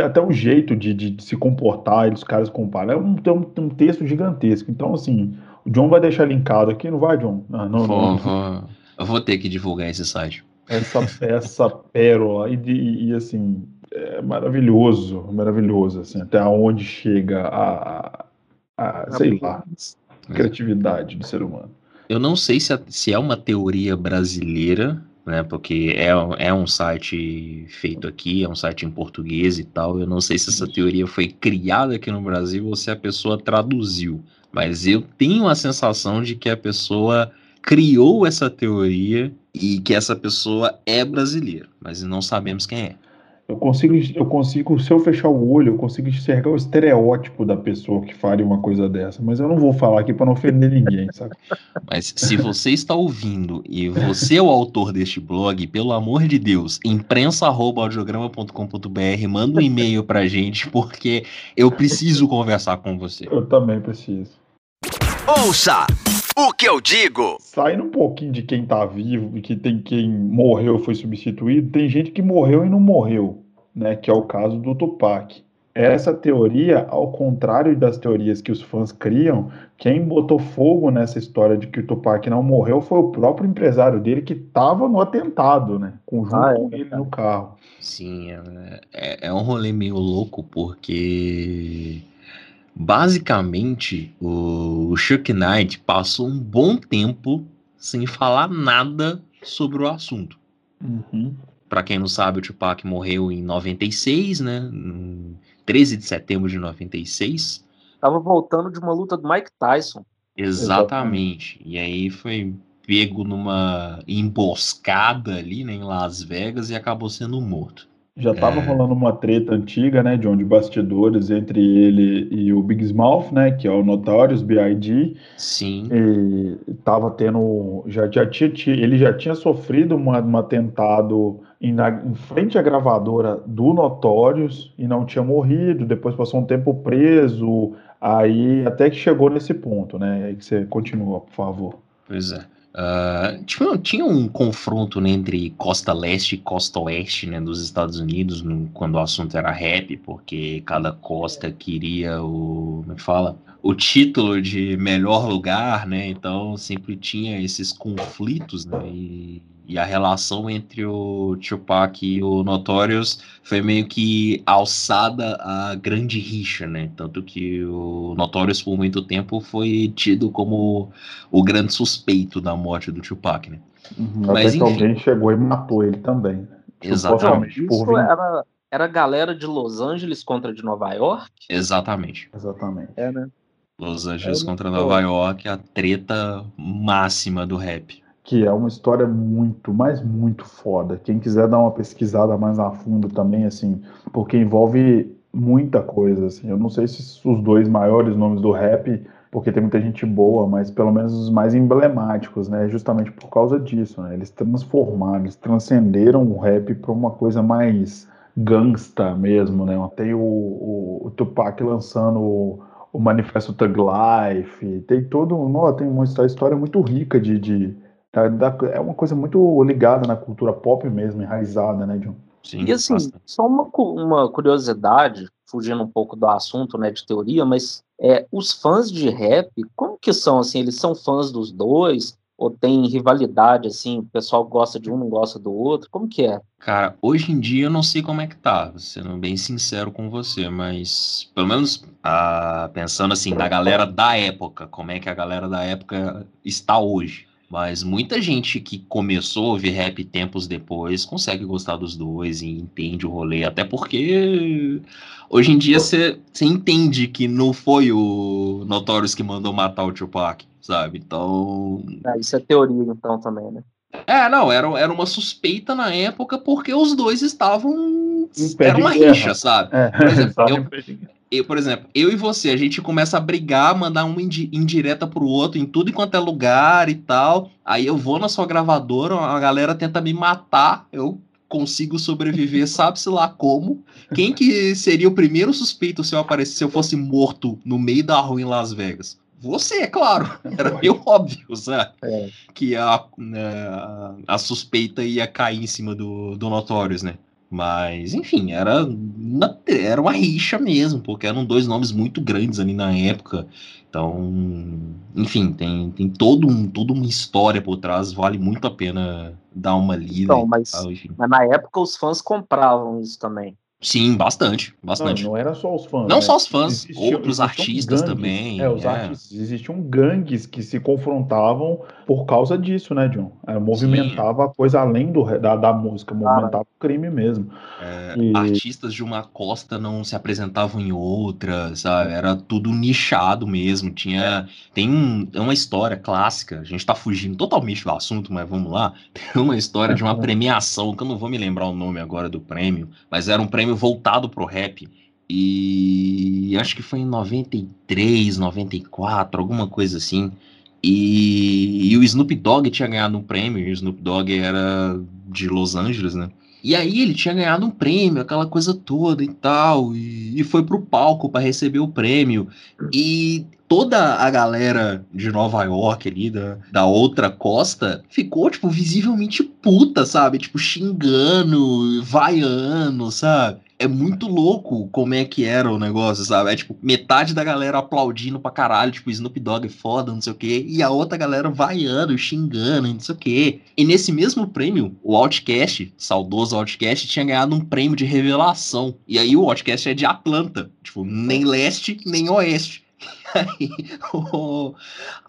até o jeito de, de, de se comportar, os caras comparam. É um, um, um, texto gigantesco. Então, assim, o John vai deixar linkado aqui, não vai, John? Ah, não, vou, não. Vou, eu vou ter que divulgar esse site. Essa, essa pérola, e, e, e, assim, é maravilhoso, maravilhoso, assim, até onde chega a, a, a sei lá, criatividade do ser humano. Eu não sei se, se é uma teoria brasileira, né? Porque é, é um site feito aqui, é um site em português e tal. Eu não sei se essa teoria foi criada aqui no Brasil ou se a pessoa traduziu. Mas eu tenho a sensação de que a pessoa criou essa teoria e que essa pessoa é brasileira, mas não sabemos quem é. Eu consigo, eu consigo, se eu fechar o olho, eu consigo enxergar o estereótipo da pessoa que faria uma coisa dessa. Mas eu não vou falar aqui para não ofender ninguém, sabe? Mas se você está ouvindo e você é o autor deste blog, pelo amor de Deus, imprensa.audiograma.com.br, manda um e-mail pra gente, porque eu preciso conversar com você. Eu também preciso. Ouça o que eu digo. Saindo um pouquinho de quem tá vivo e que tem quem morreu e foi substituído, tem gente que morreu e não morreu, né? Que é o caso do Tupac. Essa teoria, ao contrário das teorias que os fãs criam, quem botou fogo nessa história de que o Tupac não morreu foi o próprio empresário dele que estava no atentado, né? Com, junto Ah, é, com ele no carro. Sim, é, é- é um rolê meio louco, porque basicamente o Chuck Knight passou um bom tempo sem falar nada sobre o assunto. Uhum. Pra quem não sabe, o Tupac morreu em 96, né? Em 13 de setembro de 96. Tava voltando de uma luta do Mike Tyson. Exatamente. E aí foi pego numa emboscada ali, né, em Las Vegas e acabou sendo morto. Já tava É. rolando uma treta antiga, né, John, de bastidores entre ele e o Big Mouth, né, que é o Notorious B.I.G. Sim. E tava tendo, já, já tinha, ti- ele já tinha sofrido uma, um atentado em, na- em frente à gravadora do Notorious e não tinha morrido. Depois passou um tempo preso. Aí até que chegou nesse ponto, né? Aí que você continua, por favor. Pois é. Ah, tinha, tinha um confronto né, entre costa leste e costa oeste né, dos Estados Unidos no- quando o assunto era rap, porque cada costa queria o, como é que fala? O título de melhor lugar, né? Então sempre tinha esses conflitos, né? E, e a relação entre o Tupac e o Notorious foi meio que alçada a grande rixa, né? Tanto que o Notorious por muito tempo foi tido como o grande suspeito da morte do Tupac, né? Uhum, Mas, enfim. alguém chegou e matou ele também. né? Exatamente. Supostamente por Isso era, era a galera de Los Angeles contra de Nova York? Exatamente. Exatamente. É, né? Los Angeles É, contra. Nova York, a treta máxima do rap. Que é uma história muito, mas muito foda. Quem quiser dar uma pesquisada mais a fundo também, assim, porque envolve muita coisa, assim. Eu não sei se os dois maiores nomes do rap, porque tem muita gente boa, mas pelo menos os mais emblemáticos, né? Justamente por causa disso, né? Eles transformaram, eles transcenderam o rap para uma coisa mais gangsta mesmo, né? Tem o, o, o Tupac lançando o, Manifesto Thug Life, tem todo, não, tem uma histó- história muito rica de, de da- da- é uma coisa muito ligada na cultura pop mesmo, enraizada, né, John? Sim, E assim, bastante. só uma, uma curiosidade, fugindo um pouco do assunto, né, de teoria, mas é, os fãs de rap, como que são, assim, eles são fãs dos dois? Ou tem rivalidade, assim, o pessoal gosta de um, não gosta do outro? Como que é? Cara, hoje em dia eu não sei como é que tá, sendo bem sincero com você, mas pelo menos ah, pensando assim, na galera da época, como é que a galera da época está hoje. Mas muita gente que começou a ouvir rap tempos depois consegue gostar dos dois e entende o rolê, até porque hoje em dia você entende que não foi o Notorious que mandou matar o Tupac, sabe? Então, Ah, isso é teoria, então, também, né? é, não, era, era uma suspeita na época porque os dois estavam. Era uma guerra. rixa, sabe? É, Por exemplo, eu- Eu, por exemplo, eu e você, a gente começa a brigar, mandar indi- indireta pro outro em tudo enquanto é lugar e tal. Aí eu vou na sua gravadora, a galera tenta me matar, eu consigo sobreviver, sabe-se lá como. Quem que seria o primeiro suspeito se eu aparecesse, se eu fosse morto no meio da rua em Las Vegas? Você, é claro. Era meio óbvio, sabe? É. que a, né, a, a suspeita ia cair em cima do, do Notorious, né? Mas, enfim, era uma, era uma rixa mesmo, porque eram dois nomes muito grandes ali na época. Então, enfim, tem, tem todo um, toda uma história por trás, vale muito a pena dar uma lida. Então, mas, tal, mas na época os fãs compravam isso também. Sim, bastante, Não, bastante. não era só os fãs. Não né? só os fãs, Existiam- outros existiam artistas gangues. também, É, os é. artistas. Existiam gangues que se confrontavam por causa disso, né, John? É, movimentava a coisa além do, da, da música, movimentava o crime mesmo. É, é, e... artistas de uma costa não se apresentavam em outra, sabe? Era tudo nichado mesmo. Tinha. Tem um, uma história clássica, a gente tá fugindo totalmente do assunto, mas vamos lá. Tem uma história de uma premiação, que eu não vou me lembrar o nome agora do prêmio, mas era um prêmio voltado pro rap. E acho que foi em 93, 94, alguma coisa assim. E, e, o Snoop Dogg tinha ganhado um prêmio, e o Snoop Dogg era de Los Angeles, né? E aí ele tinha ganhado um prêmio, aquela coisa toda e tal, e, e foi pro palco para receber o prêmio. E toda a galera de Nova York ali, da, da outra costa, ficou, tipo, visivelmente puta, sabe? Tipo, xingando, vaiando, sabe? É muito louco como é que era o negócio, sabe? É tipo, metade da galera aplaudindo pra caralho, tipo, Snoop Dogg é foda, não sei o quê, e a outra galera vaiando, xingando, não sei o quê. E nesse mesmo prêmio, o Outcast, saudoso Outcast, tinha ganhado um prêmio de revelação. E aí o Outcast é de Atlanta, tipo, nem leste, nem oeste. Aí o,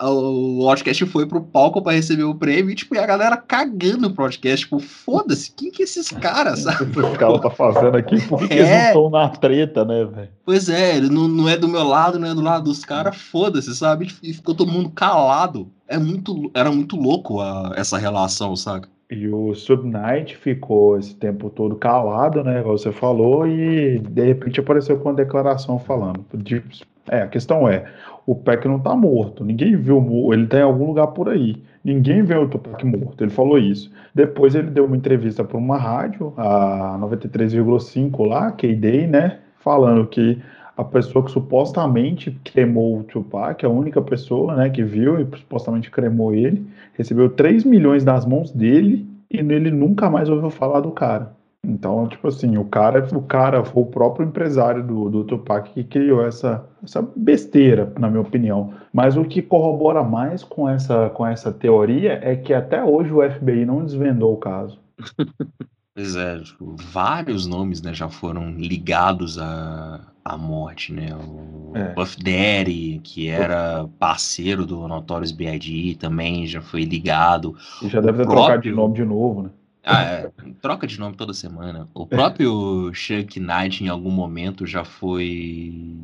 o podcast foi pro palco para receber o prêmio e, tipo, e a galera cagando pro podcast. Tipo, foda-se, quem que é esses caras, sabe? O que esse cara tá fazendo aqui? Por que, é... que eles não estão na treta, né, velho? Pois é, não, não é do meu lado, não é do lado dos caras, foda-se, sabe? E ficou todo mundo calado. É muito, era muito louco a, essa relação, saca? E o Subnight ficou esse tempo todo calado, né? Como você falou, e de repente apareceu com uma declaração falando. De, é, a questão é, o Peck não tá morto, ninguém viu, ele tá em algum lugar por aí. Ninguém vê o Tupac morto, ele falou isso. Depois ele deu uma entrevista para uma rádio, a 93,5 lá, K-Day, né? Falando que a pessoa que supostamente cremou o Tupac, a única pessoa né, que viu e supostamente cremou ele, recebeu 3 milhões das mãos dele e ele nunca mais ouviu falar do cara. Então, tipo assim, o cara, o cara foi o próprio empresário do, do Tupac que criou essa, essa besteira, na minha opinião. Mas o que corrobora mais com essa, com essa teoria é que até hoje o FBI não desvendou o caso. Pois é, tipo, vários nomes né, já foram ligados à, à morte, né? O é. Buff Daddy, que era parceiro do Notorious B.I.G., também já foi ligado. E já deve ter próprio... trocado de nome de novo, né? Ah, é. Troca de nome toda semana. O próprio Chuck Knight, em algum momento, já foi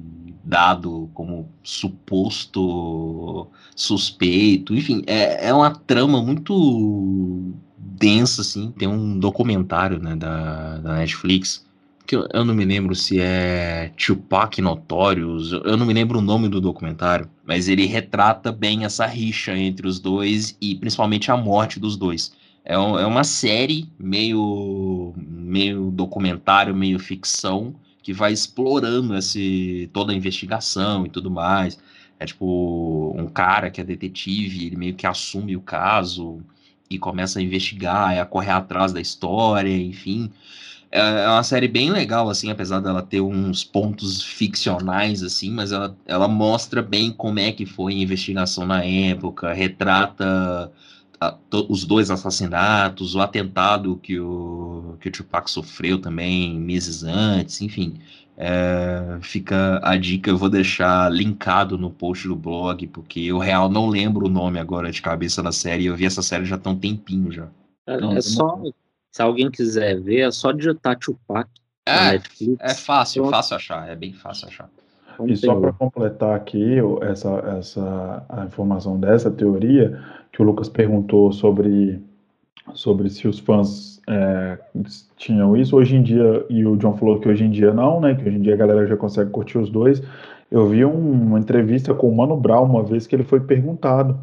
dado como suposto suspeito. Enfim, é, é uma trama muito densa, assim. Tem um documentário né, da, da Netflix que eu, eu, não me lembro se é Tupac Notorious, eu não me lembro o nome do documentário, mas ele retrata bem essa rixa entre os dois e principalmente a morte dos dois. É, um, é uma série meio, meio documentário, meio ficção, que vai explorando esse, toda a investigação e tudo mais. É tipo um cara que é detetive, ele meio que assume o caso e começa a investigar, a correr atrás da história, enfim. É, é uma série bem legal, assim, apesar dela ter uns pontos ficcionais, assim, mas ela, ela mostra bem como é que foi a investigação na época, retrata os dois assassinatos, o atentado que o, que o Tupac sofreu também meses antes, enfim. É, fica a dica, eu vou deixar linkado no post do blog, porque eu real não lembro o nome agora de cabeça da série, eu vi essa série já tem um tempinho já. É, é só, se alguém quiser ver, é só digitar Tupac é. É fácil, Pronto. fácil achar, é bem fácil achar. E só para completar aqui essa, essa a informação dessa teoria, que o Lucas perguntou sobre, sobre se os fãs é, tinham isso. Hoje em dia, e o John falou que hoje em dia não, né? Que hoje em dia a galera já consegue curtir os dois. Eu vi um, uma entrevista com o Mano Brown uma vez que ele foi perguntado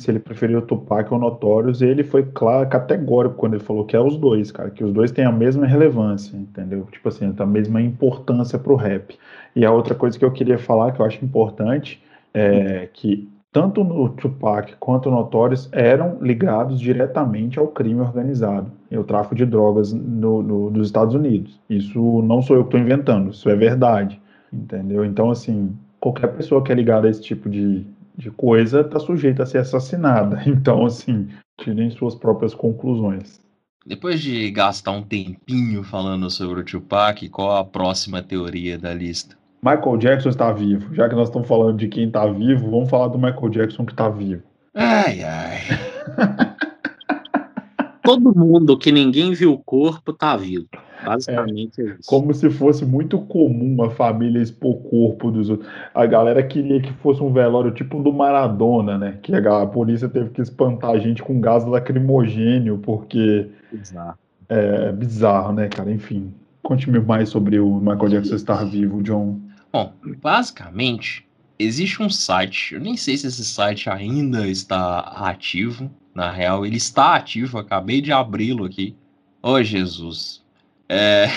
se ele preferiu o Tupac ou o Notorious, e ele foi claro, categórico quando ele falou que é os dois, cara, que os dois têm a mesma relevância, entendeu? Tipo assim, a mesma importância pro rap. E a outra coisa que eu queria falar, que eu acho importante, é que tanto o Tupac quanto o Notorious eram ligados diretamente ao crime organizado e ao tráfico de drogas no, no, nos Estados Unidos. Isso não sou eu que estou inventando, isso é verdade, entendeu? Então, assim, qualquer pessoa que é ligada a esse tipo de, de coisa está sujeita a ser assassinada. Então, assim, tirem suas próprias conclusões. Depois de gastar um tempinho falando sobre o Tupac, qual a próxima teoria da lista? Michael Jackson está vivo. Já que nós estamos falando de quem está vivo, vamos falar do Michael Jackson que está vivo. Ai, ai. Todo mundo que ninguém viu o corpo está vivo. Basicamente é, isso. Como se fosse muito comum a família expor o corpo dos outros. A galera queria que fosse um velório tipo do Maradona, né? Que a, a polícia teve que espantar a gente com gás lacrimogênio, porque. Bizarro. É bizarro, né, cara? Enfim. Conte-me mais sobre o Michael Jackson estar vivo, John. Bom, basicamente, existe um site, eu nem sei se esse site ainda está ativo, na real, ele está ativo, acabei de abri-lo aqui. Oh, Jesus. É...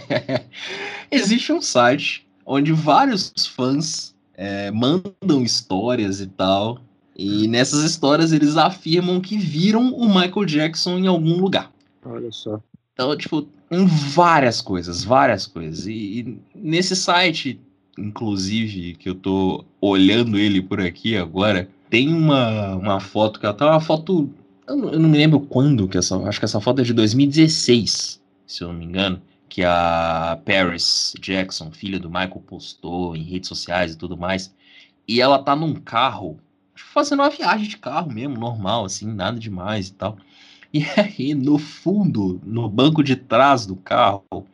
existe um site onde vários fãs é, mandam histórias e tal, e nessas histórias eles afirmam que viram o Michael Jackson em algum lugar. Olha só. Então, tipo, em várias coisas, várias coisas. E, e, nesse site, inclusive, que eu tô olhando ele por aqui agora, tem uma, uma foto que até uma foto. Eu não, eu não, me lembro quando que essa. Acho que essa foto é de 2016, se eu não me engano. Que a Paris Jackson, filha do Michael, postou em redes sociais e tudo mais. E ela tá num carro, fazendo uma viagem de carro mesmo, normal, assim, nada demais e tal. E aí, no fundo, no banco de trás do carro,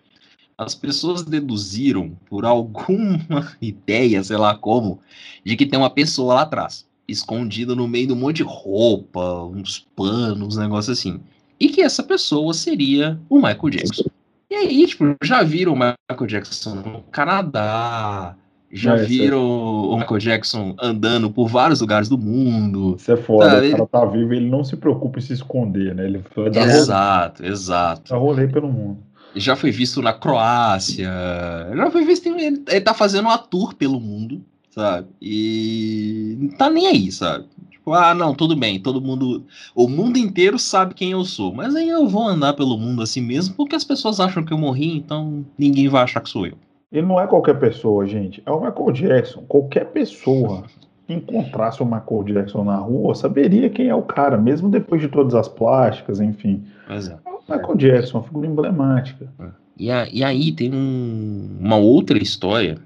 as pessoas deduziram, por alguma ideia, sei lá como, de que tem uma pessoa lá atrás, escondida no meio de um monte de roupa, uns panos, um negócio assim. E que essa pessoa seria o Michael Jackson. E aí, tipo, já viram o Michael Jackson no Canadá, já é, viram é... o Michael Jackson andando por vários lugares do mundo. Isso é foda, tá, o cara tá vivo ele não se preocupa em se esconder, né? Ele vai dar Exato, rolê. exato. Dá rolê pelo mundo. Já foi visto na Croácia, já foi visto, ele, ele tá fazendo uma tour pelo mundo, sabe? E não tá nem aí, sabe? Tipo, ah, não, tudo bem, todo mundo, o mundo inteiro sabe quem eu sou, mas aí eu vou andar pelo mundo assim mesmo, porque as pessoas acham que eu morri, então ninguém vai achar que sou eu. Ele não é qualquer pessoa, gente. É o Michael Jackson. Qualquer pessoa que encontrasse o Michael Jackson na rua saberia quem é o cara, mesmo depois de todas as plásticas, enfim. Exato. É o Michael Jackson, uma figura emblemática. É. E, a, e aí tem um, uma outra história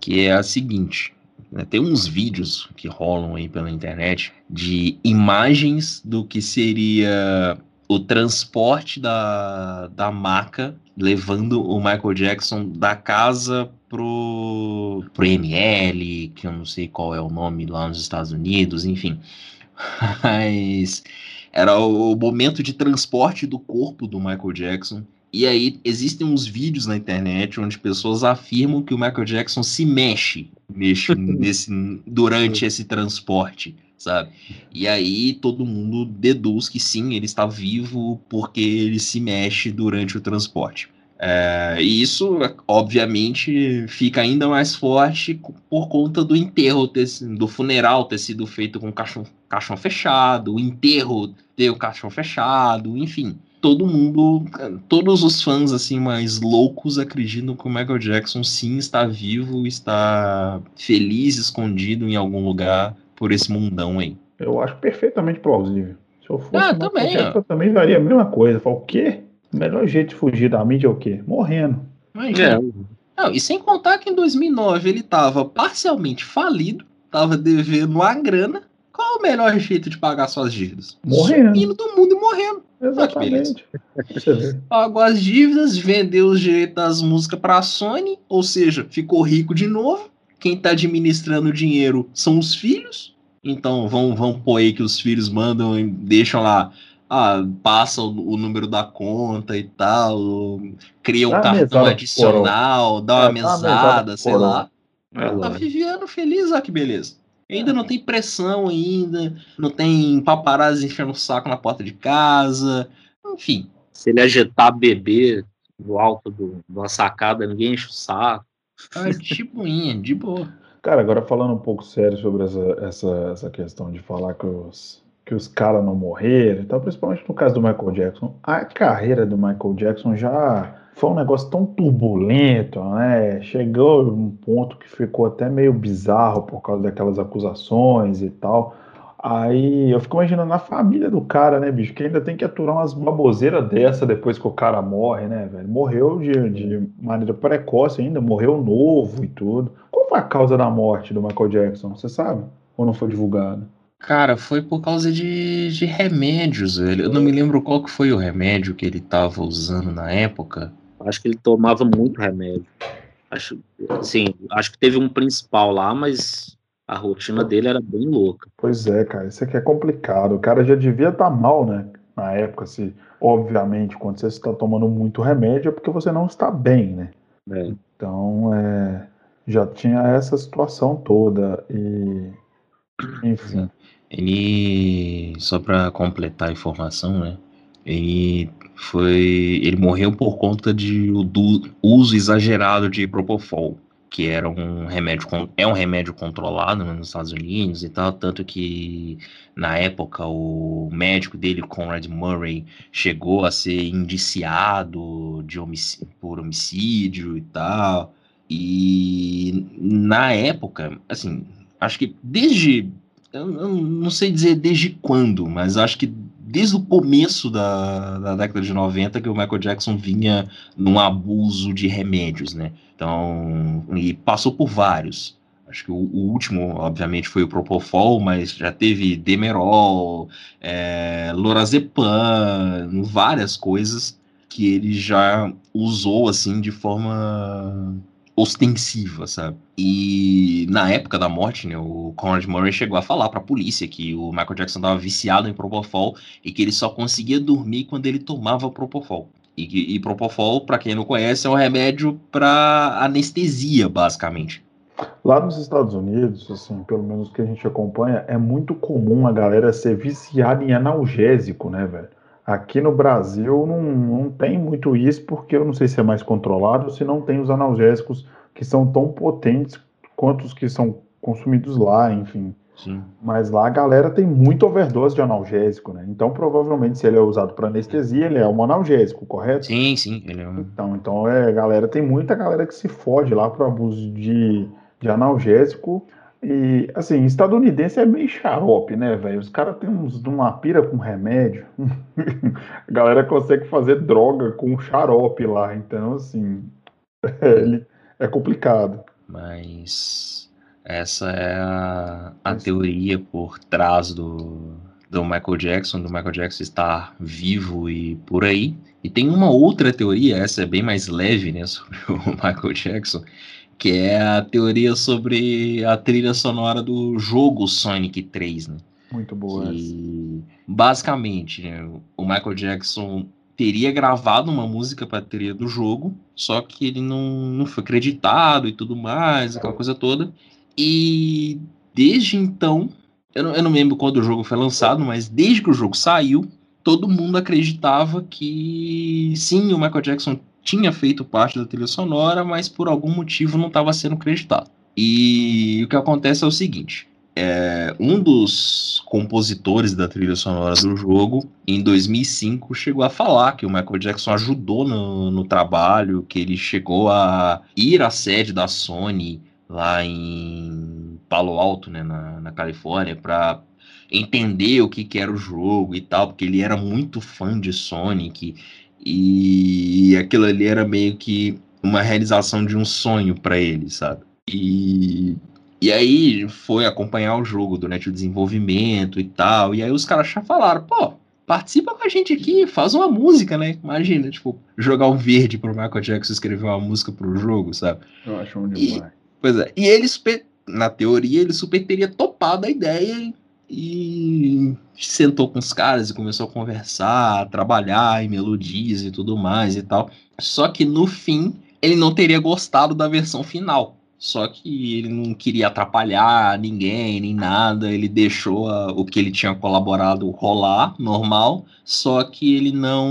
que é a seguinte. Né? Tem uns vídeos que rolam aí pela internet de imagens do que seria o transporte da, da maca levando o Michael Jackson da casa pro, pro ML, que eu não sei qual é o nome lá nos Estados Unidos, enfim. Mas era o momento de transporte do corpo do Michael Jackson. E aí existem uns vídeos na internet onde pessoas afirmam que o Michael Jackson se mexe, mexe nesse, durante esse transporte sabe? E aí todo mundo deduz que sim, ele está vivo porque ele se mexe durante o transporte. É, e isso, obviamente, fica ainda mais forte por conta do enterro, ter, do funeral ter sido feito com caixão, caixão fechado, o enterro ter o caixão fechado, enfim. Todo mundo, todos os fãs assim mais loucos acreditam que o Michael Jackson sim está vivo, está feliz, escondido em algum lugar por esse mundão aí. Eu acho perfeitamente plausível. Se eu fosse ah, também, eu também faria a mesma coisa. Fala, o quê? O melhor jeito de fugir da mídia é o quê? Morrendo. É. Não, e sem contar que em 2009 ele estava parcialmente falido, estava devendo uma grana. Qual o melhor jeito de pagar suas dívidas? Morrendo. Indo do mundo e morrendo. Exatamente. Pagou as dívidas, vendeu os direitos das músicas para a Sony, ou seja, ficou rico de novo quem está administrando o dinheiro são os filhos. Então vão, vão pôr aí que os filhos mandam e deixam lá. Ah, passa o, o número da conta e tal, cria um dá cartão adicional, dá uma é, mesada, sei lá. É, tá vivendo feliz, olha que beleza. Ainda não tem pressão ainda, não tem paparazzi enchendo o saco na porta de casa, enfim. Se ele agitar bebê no alto do, de uma sacada, ninguém enche o saco. Ah, de boinha, de boa. Cara, agora falando um pouco sério sobre essa, essa, essa questão de falar que os, que os caras não morreram e tal, principalmente no caso do Michael Jackson, a carreira do Michael Jackson já foi um negócio tão turbulento, né? Chegou um ponto que ficou até meio bizarro por causa daquelas acusações e tal. Aí eu fico imaginando a família do cara, né, bicho? Que ainda tem que aturar umas baboseiras dessa depois que o cara morre, né, velho? Morreu de, de maneira precoce ainda, morreu novo e tudo. Qual foi a causa da morte do Michael Jackson? Você sabe? Ou não foi divulgado? Cara, foi por causa de, de remédios, velho. Eu não me lembro qual que foi o remédio que ele tava usando na época. Acho que ele tomava muito remédio. Acho, sim, acho que teve um principal lá, mas a rotina dele era bem louca. Pois é, cara, isso aqui é complicado. O cara já devia estar tá mal, né? Na época, se, obviamente, quando você está tomando muito remédio é porque você não está bem, né? É. Então, é, já tinha essa situação toda e, enfim. Ele, só para completar a informação, né? Ele foi, ele morreu por conta de do uso exagerado de propofol, que era um remédio é um remédio controlado né, nos Estados Unidos e tal, tanto que na época o médico dele, Conrad Murray, chegou a ser indiciado de homicídio, por homicídio e tal. E na época, assim, acho que desde eu, não sei dizer desde quando, mas acho que desde o começo da, da década de 90 que o Michael Jackson vinha num abuso de remédios, né? Então, e passou por vários. Acho que o, o, último, obviamente, foi o Propofol, mas já teve Demerol, é, Lorazepam, várias coisas que ele já usou, assim, de forma ostensiva, sabe? E na época da morte, né, o Conrad Murray chegou a falar para a polícia que o Michael Jackson estava viciado em Propofol e que ele só conseguia dormir quando ele tomava Propofol. E, e Propofol, para quem não conhece, é um remédio para anestesia, basicamente. Lá nos Estados Unidos, assim, pelo menos que a gente acompanha, é muito comum a galera ser viciada em analgésico, né, velho? Aqui no Brasil não, não tem muito isso, porque eu não sei se é mais controlado ou se não tem os analgésicos que são tão potentes quanto os que são consumidos lá, enfim. Sim. Mas lá a galera tem muito overdose de analgésico, né? Então, provavelmente, se ele é usado para anestesia, ele é um analgésico, correto? Sim, sim. Ele é um... Então, então é, galera, tem muita galera que se fode lá pro abuso de, de analgésico e, assim, estadunidense é meio xarope, né, velho? Os caras têm uns, uma pira com remédio. a galera consegue fazer droga com xarope lá. Então, assim, é, é complicado. Mas essa é a, a teoria por trás do, do Michael Jackson, do Michael Jackson estar vivo e por aí. E tem uma outra teoria, essa é bem mais leve, né, sobre o Michael Jackson, que é a teoria sobre a trilha sonora do jogo Sonic 3, né? Muito boa. Que, basicamente, né, o Michael Jackson teria gravado uma música para a trilha do jogo, só que ele não, não foi acreditado e tudo mais, aquela coisa toda. E desde então, eu não, eu não lembro quando o jogo foi lançado, mas desde que o jogo saiu, todo mundo acreditava que sim, o Michael Jackson tinha feito parte da trilha sonora, mas por algum motivo não estava sendo acreditado. E o que acontece é o seguinte: é, um dos compositores da trilha sonora do jogo, em 2005, chegou a falar que o Michael Jackson ajudou no, no trabalho, que ele chegou a ir à sede da Sony lá em Palo Alto, né, na, na Califórnia, para entender o que, que era o jogo e tal, porque ele era muito fã de Sonic e aquilo ali era meio que uma realização de um sonho para ele, sabe? E, e aí foi acompanhar o jogo durante o desenvolvimento e tal. E aí os caras já falaram, pô, participa com a gente aqui, faz uma música, né? Imagina, tipo, jogar um verde pro Michael Jackson escrever uma música pro jogo, sabe? Eu acho um demais. E, pois é, e ele, na teoria, ele super teria topado a ideia e sentou com os caras e começou a conversar, a trabalhar em melodias e tudo mais e tal. Só que no fim, ele não teria gostado da versão final. Só que ele não queria atrapalhar ninguém, nem nada. Ele deixou a, o que ele tinha colaborado rolar, normal. Só que ele não,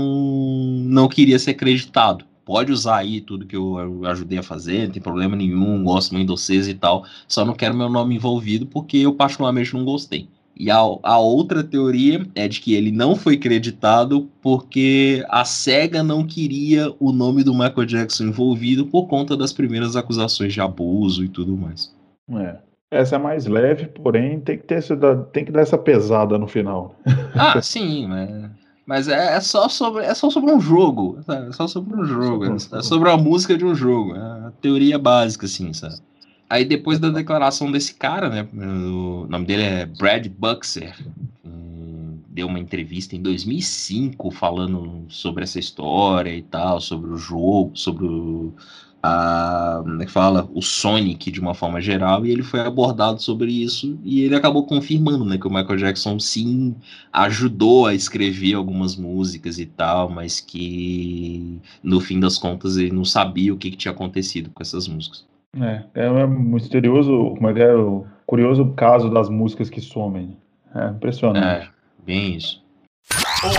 não queria ser acreditado. Pode usar aí tudo que eu ajudei a fazer, não tem problema nenhum, gosto muito de vocês e tal. Só não quero meu nome envolvido porque eu particularmente não gostei. E a, a, outra teoria é de que ele não foi creditado porque a SEGA não queria o nome do Michael Jackson envolvido por conta das primeiras acusações de abuso e tudo mais. É. Essa é mais leve, porém tem que, ter essa, tem que dar essa pesada no final. Ah, sim, né? Mas é, é, só sobre, é só sobre um jogo. É só sobre um jogo. É, é sobre a música de um jogo. É a teoria básica, assim, sabe? Aí depois da declaração desse cara, né? O nome dele é Brad Buxer. Deu uma entrevista em 2005 falando sobre essa história e tal, sobre o jogo, sobre o, a, como é que fala, o Sonic de uma forma geral, e ele foi abordado sobre isso e ele acabou confirmando, né, que o Michael Jackson sim ajudou a escrever algumas músicas e tal, mas que no fim das contas ele não sabia o que, que tinha acontecido com essas músicas. É, é um misterioso, como é que é, o curioso caso das músicas que somem. É impressionante. É, bem isso.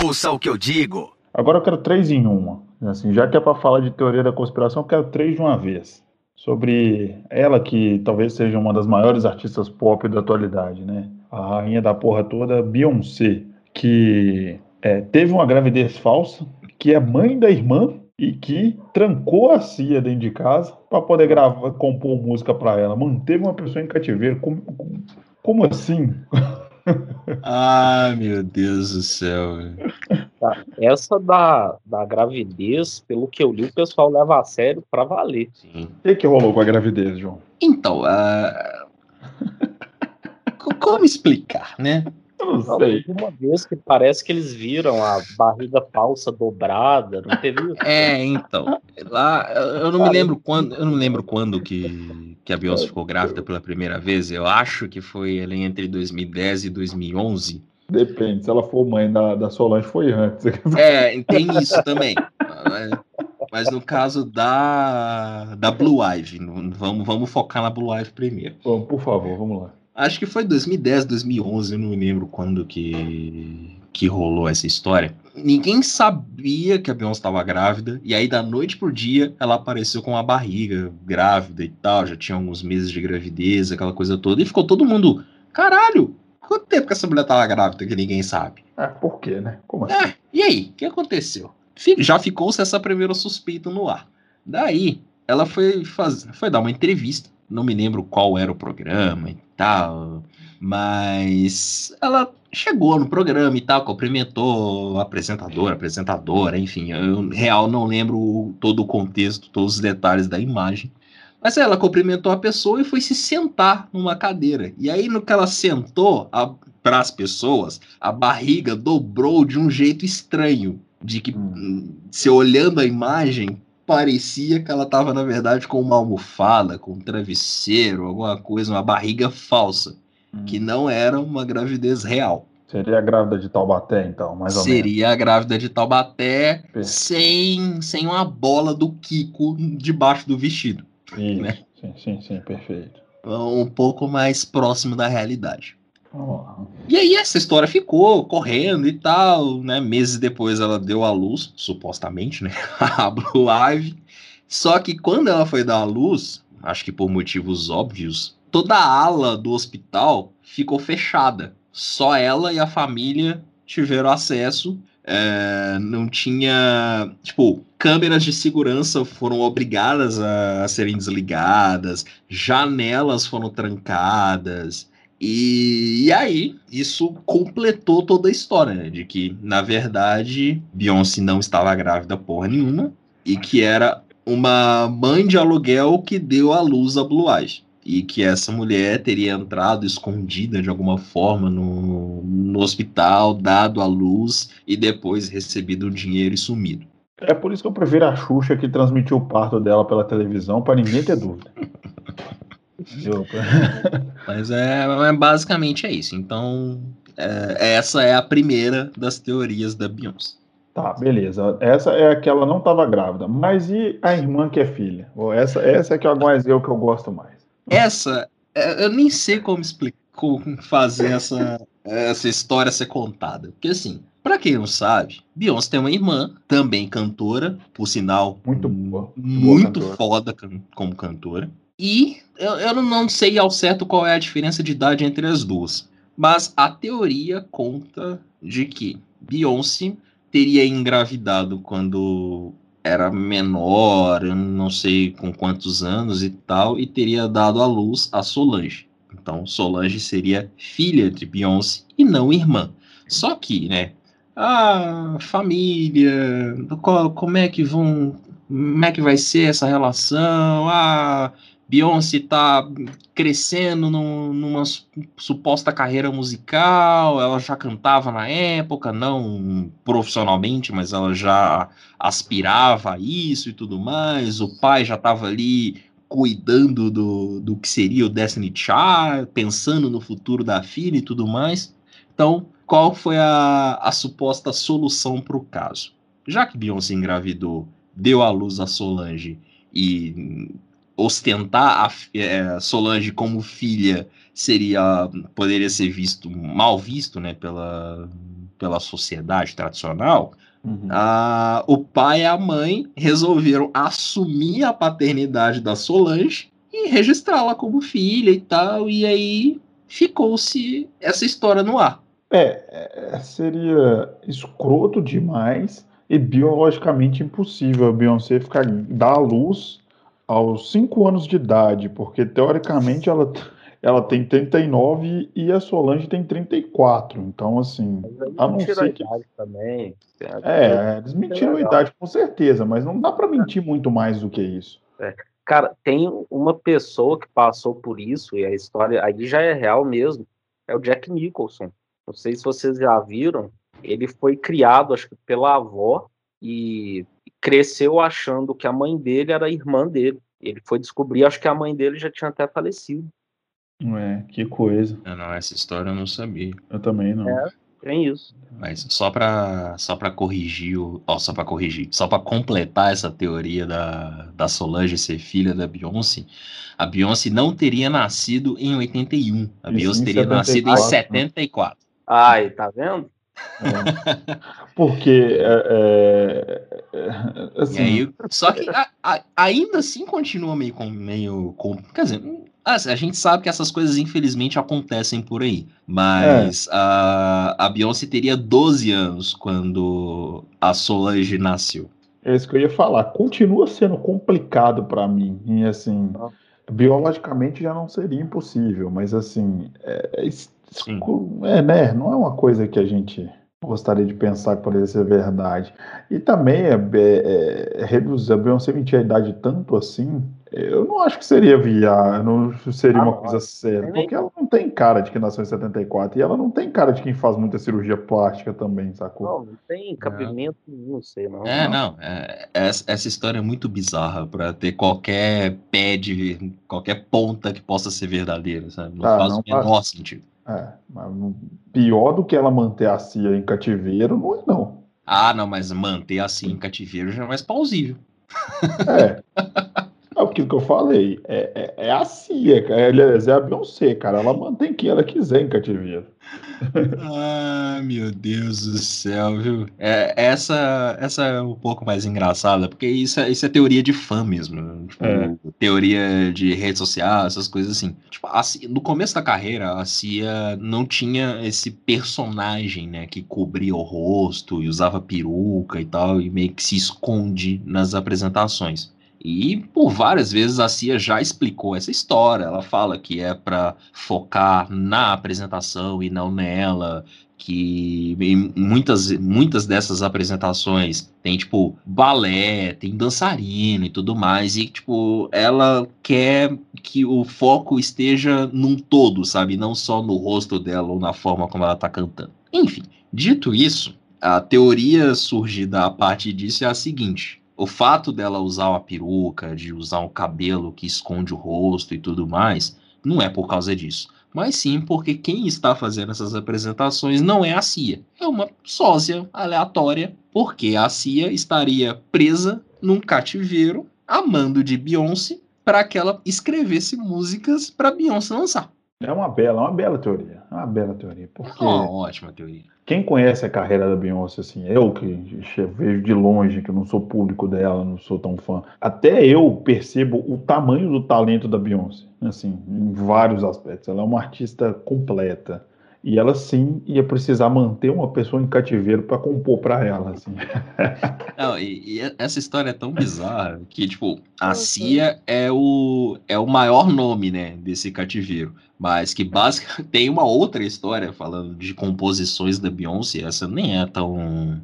Ouça o que eu digo. Agora eu quero três em uma. Assim, já que é para falar de teoria da conspiração, eu quero três de uma vez. Sobre ela, que talvez seja uma das maiores artistas pop da atualidade, né? A rainha da porra toda, Beyoncé, que é, teve uma gravidez falsa, que é mãe da irmã e que trancou a Cia dentro de casa para poder gravar, compor música para ela. Manteve uma pessoa em cativeiro. Como, como assim? Ai, meu Deus do céu. Tá. Essa da, da gravidez, pelo que eu li, o pessoal leva a sério pra valer. Sim. O que, que rolou com a gravidez, João? Então, uh... como explicar, né? Eu não sei. Uma vez que parece que eles viram a barriga falsa dobrada, não teve isso? É, então. Lá, eu não me lembro quando, eu não me lembro quando que, que a Beyoncé ficou grávida pela primeira vez. Eu acho que foi ali entre 2010 e 2011. Depende, se ela for mãe da, da Solange, foi antes. É, tem isso também. Mas no caso da, da Blue Ivy, vamos, vamos focar na Blue Ivy primeiro. Vamos, por favor, vamos lá. Acho que foi 2010, 2011, eu não lembro quando que, que rolou essa história. Ninguém sabia que a Beyoncé estava grávida, e aí da noite pro dia ela apareceu com uma barriga grávida e tal, já tinha alguns meses de gravidez, aquela coisa toda, e ficou todo mundo, caralho, Quanto tempo que essa mulher tava grávida que ninguém sabe? É, por quê, né? Como assim? É, e aí, o que aconteceu? Já ficou-se essa primeira suspeita no ar. Daí, ela foi, faz... foi dar uma entrevista, não me lembro qual era o programa e tal, mas ela chegou no programa e tal, cumprimentou o apresentador, apresentadora, enfim, eu real não lembro todo o contexto, todos os detalhes da imagem. Mas ela cumprimentou a pessoa e foi se sentar numa cadeira. E aí, no que ela sentou para as pessoas, a barriga dobrou de um jeito estranho. De que, hum. se olhando a imagem, parecia que ela estava, na verdade, com uma almofada, com um travesseiro, alguma coisa, uma barriga falsa. Hum. Que não era uma gravidez real. Seria a grávida de Taubaté, então, mais ou Seria menos. Seria a grávida de Taubaté sem, sem uma bola do Kiko debaixo do vestido. Isso, né? Sim, sim, sim, perfeito. Um pouco mais próximo da realidade. E aí essa história ficou correndo e tal, né? Meses depois ela deu à luz, supostamente, né? A Blue Ivy. Só que quando ela foi dar à luz, acho que por motivos óbvios, toda a ala do hospital ficou fechada. Só ela e a família tiveram acesso é, não tinha. Tipo, câmeras de segurança foram obrigadas a, a serem desligadas, janelas foram trancadas. E, e, aí, isso completou toda a história, né? De que, na verdade, Beyoncé não estava grávida porra nenhuma e que era uma mãe de aluguel que deu à luz a Blue Eyes e que essa mulher teria entrado escondida de alguma forma no, no hospital, dado a luz e depois recebido o dinheiro e sumido. É por isso que eu prefiro a Xuxa que transmitiu o parto dela pela televisão, para ninguém ter dúvida. Mas é, é, basicamente é isso. Então, é, essa é a primeira das teorias da Beyoncé. Tá, beleza. Essa é a que ela não estava grávida. Mas e a irmã que é filha? Essa, essa é que é mais eu que eu gosto mais. Essa, é, eu nem sei como explicar, como fazer essa, essa história ser contada. Porque assim, para quem não sabe, Beyoncé tem uma irmã, também cantora, por sinal, muito boa, muito boa foda como cantora. E eu, eu não sei ao certo qual é a diferença de idade entre as duas. Mas a teoria conta de que Beyoncé teria engravidado quando era menor, eu não sei com quantos anos e tal, e teria dado à luz a Solange. Então, Solange seria filha de Beyoncé e não irmã. Só que, né, a família, como é que vão, como é que vai ser essa relação? Ah, Beyoncé tá crescendo no, numa suposta carreira musical, ela já cantava na época, não profissionalmente, mas ela já aspirava a isso e tudo mais. O pai já estava ali cuidando do, do que seria o Destiny Child, pensando no futuro da filha e tudo mais. Então, qual foi a, a suposta solução para o caso? Já que Beyoncé engravidou, deu à luz a Solange e ostentar a é, Solange como filha seria poderia ser visto mal visto, né, pela, pela sociedade tradicional. Uhum. Ah, o pai e a mãe resolveram assumir a paternidade da Solange e registrá-la como filha e tal, e aí ficou-se essa história no ar. É, é seria escroto demais e biologicamente impossível a Beyoncé ficar dar à luz aos 5 anos de idade, porque teoricamente ela, ela tem 39 e a Solange tem 34. Então, assim, a não ser que. Também. É, eles mentiram a idade com certeza, mas não dá para mentir muito mais do que isso. É. Cara, tem uma pessoa que passou por isso, e a história aí já é real mesmo, é o Jack Nicholson. Não sei se vocês já viram, ele foi criado, acho que pela avó, e cresceu achando que a mãe dele era a irmã dele. Ele foi descobrir, acho que a mãe dele já tinha até falecido. É, que coisa. Não, não, essa história eu não sabia. Eu também não. É, tem isso. Mas só para só para corrigir o, ó, só para corrigir, só para completar essa teoria da, da Solange ser filha da Beyoncé, a Beyoncé não teria nascido em 81. A Beyoncé teria 74, nascido em 74. Né? Ai, tá vendo? É. Porque é, é, assim... aí, só que a, a, ainda assim continua meio com meio com, quer dizer, a gente sabe que essas coisas infelizmente acontecem por aí, mas a, a Beyoncé teria 12 anos quando a Solange nasceu. É isso que eu ia falar. Continua sendo complicado para mim, e assim, biologicamente já não seria impossível, mas assim, é, é, né? Não é uma coisa que a gente gostaria de pensar que poderia ser verdade. E também é, é, é reduzir a Beyoncé mentir a idade tanto assim, eu não acho que seria viável, não seria ah, uma coisa séria, porque ela não tem cara de que nasceu em 74 e ela não tem cara de quem faz muita cirurgia plástica também, sacou? Não, não tem cabimento é. não sei não. É, não, é, essa, essa história é muito bizarra para ter qualquer pé de qualquer ponta que possa ser verdadeira, sabe? Não ah, faz não o menor faz... sentido. É, mas pior do que ela manter a CIA em cativeiro, não é não. Ah, não, mas manter a CIA em cativeiro já é mais plausível. É. É aquilo que eu falei. É, é, é a CIA, aliás, é a Beyoncé, cara. Ela mantém quem ela quiser em cativeiro. ah, meu Deus do céu, viu? É, essa, essa é um pouco mais engraçada, porque isso é, isso é teoria de fã mesmo. Tipo, é. Teoria de rede social, essas coisas assim. Tipo, a, no começo da carreira, a Cia não tinha esse personagem, né, que cobria o rosto e usava peruca e tal, e meio que se esconde nas apresentações. E por várias vezes a Cia já explicou essa história. Ela fala que é para focar na apresentação e não nela. Que muitas, muitas dessas apresentações tem, tipo, balé, tem dançarina e tudo mais. E, tipo, ela quer que o foco esteja num todo, sabe? Não só no rosto dela ou na forma como ela tá cantando. Enfim, dito isso, a teoria surgida a partir disso é a seguinte: o fato dela usar uma peruca, de usar um cabelo que esconde o rosto e tudo mais, não é por causa disso. Mas sim porque quem está fazendo essas apresentações não é a Cia. É uma sósia aleatória, porque a Cia estaria presa num cativeiro, amando de Beyoncé, para que ela escrevesse músicas para Beyoncé lançar. É uma bela, uma bela teoria. É uma bela teoria. Porque... É uma ótima teoria. Quem conhece a carreira da Beyoncé, assim, eu que vejo de longe, que não sou público dela, não sou tão fã, até eu percebo o tamanho do talento da Beyoncé, assim, em vários aspectos. Ela é uma artista completa. E ela sim ia precisar manter uma pessoa em cativeiro para compor para ela, assim. Não, e, e, essa história é tão bizarra que, tipo, a Cia é o, é o maior nome, né, desse cativeiro. Mas que basicamente tem uma outra história falando de composições da Beyoncé, essa nem é tão,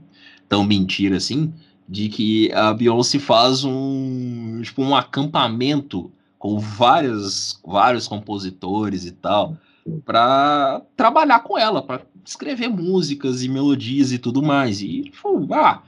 tão mentira assim, de que a Beyoncé faz um, tipo, um acampamento com vários, vários compositores e tal, para trabalhar com ela, para escrever músicas e melodias e tudo mais. E, tipo, ah,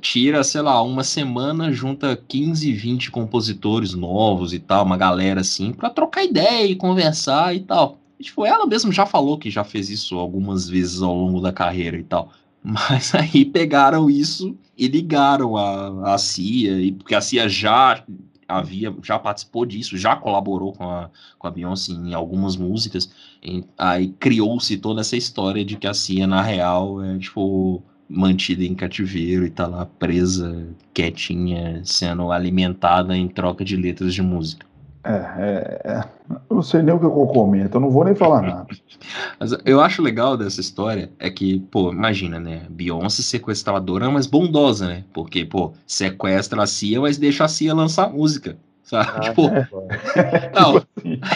tira, sei lá, uma semana, junta 15, 20 compositores novos e tal, uma galera assim, para trocar ideia e conversar e tal. E, tipo, ela mesma já falou que já fez isso algumas vezes ao longo da carreira e tal. Mas aí pegaram isso e ligaram a, a CIA, e, porque a CIA já havia, já participou disso, já colaborou com a, com a Beyoncé em algumas músicas. E, aí criou-se toda essa história de que a CIA, na real, é tipo mantida em cativeiro e tá lá presa, quietinha, sendo alimentada em troca de letras de música. É, é, é. eu não sei nem o que eu comento, eu não vou nem falar nada. Mas eu acho legal dessa história é que, pô, imagina, né? Beyoncé sequestradora, mas bondosa, né? Porque, pô, sequestra a Cia, mas deixa a Cia lançar música. Sabe? Ah, tipo, é. não,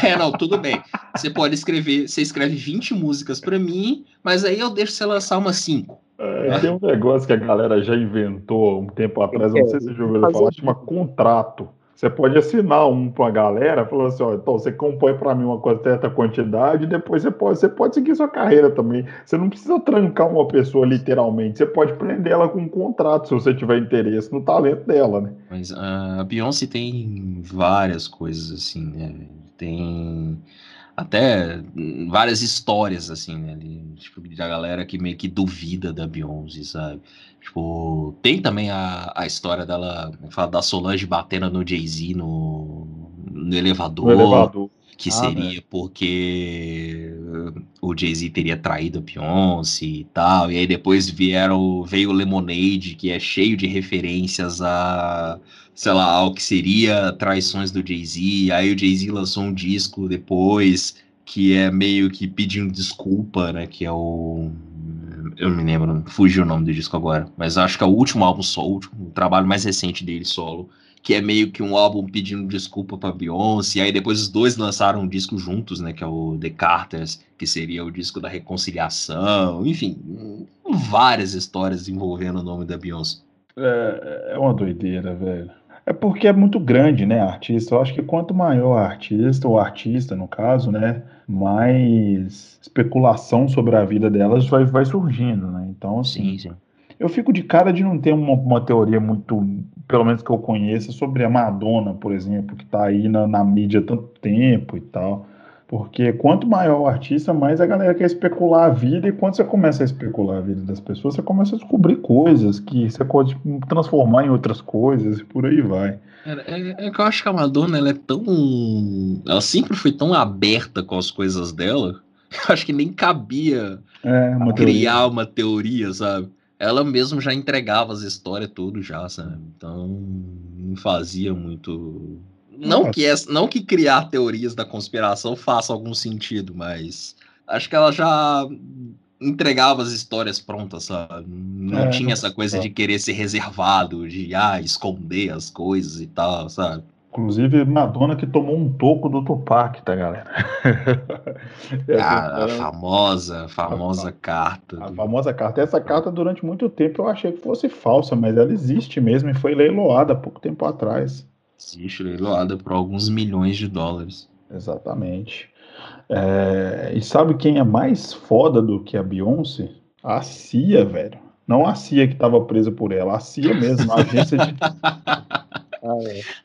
é, não, tudo bem. Você pode escrever, você escreve 20 músicas para mim, mas aí eu deixo você lançar umas 5. É, tem um negócio que a galera já inventou um tempo atrás, não sei se você já ouviu falar, chama contrato. Você pode assinar um para a galera, falando assim, ó, então você compõe para mim uma certa quantidade, depois você pode, você pode seguir sua carreira também. Você não precisa trancar uma pessoa literalmente, você pode prender ela com um contrato se você tiver interesse no talento dela, né? Mas a Beyoncé tem várias coisas assim, né? Tem até várias histórias, assim, né? Tipo, da galera que meio que duvida da Beyoncé, sabe? Tipo, tem também a, a história dela, fala da Solange batendo no Jay-Z no, no elevador. No elevador. Que ah, seria né? porque o Jay-Z teria traído a Beyoncé e tal. E aí depois vieram, veio o Lemonade, que é cheio de referências a sei lá, ao que seria traições do Jay-Z. Aí o Jay-Z lançou um disco depois que é meio que pedindo desculpa, né? Que é o. Eu me lembro, fugiu o nome do disco agora. Mas acho que é o último álbum solo, o trabalho mais recente dele solo. Que é meio que um álbum pedindo desculpa pra Beyoncé. E aí depois os dois lançaram um disco juntos, né? Que é o The Carters, que seria o disco da reconciliação. Enfim, várias histórias envolvendo o nome da Beyoncé. É, é uma doideira, velho. É porque é muito grande, né, artista. Eu acho que quanto maior a artista, ou artista, no caso, né, mais especulação sobre a vida delas vai, vai surgindo, né? Então, assim, sim, sim. eu fico de cara de não ter uma, uma teoria muito, pelo menos que eu conheça, sobre a Madonna, por exemplo, que tá aí na, na mídia há tanto tempo e tal. Porque quanto maior o artista, mais a galera quer especular a vida, e quando você começa a especular a vida das pessoas, você começa a descobrir coisas que você pode transformar em outras coisas e por aí vai. É, é, que eu acho que a Madonna ela é tão. Ela sempre foi tão aberta com as coisas dela, eu acho que nem cabia é, uma criar teoria. uma teoria, sabe? Ela mesma já entregava as histórias tudo já, sabe? Então não fazia muito não que, é, não que criar teorias da conspiração faça algum sentido, mas acho que ela já entregava as histórias prontas, sabe? Não é, tinha essa coisa de querer ser reservado, de ah, esconder as coisas e tal, sabe? Inclusive, Madonna que tomou um toco do Tupac, tá, galera? a, a famosa, famosa a, carta. A do... famosa carta. Essa carta, durante muito tempo, eu achei que fosse falsa, mas ela existe mesmo e foi leiloada pouco tempo atrás. Existe leiloada por alguns milhões de dólares. Exatamente. É, e sabe quem é mais foda do que a Beyoncé? A CIA, velho. Não a CIA que estava presa por ela, a CIA mesmo, a agência de.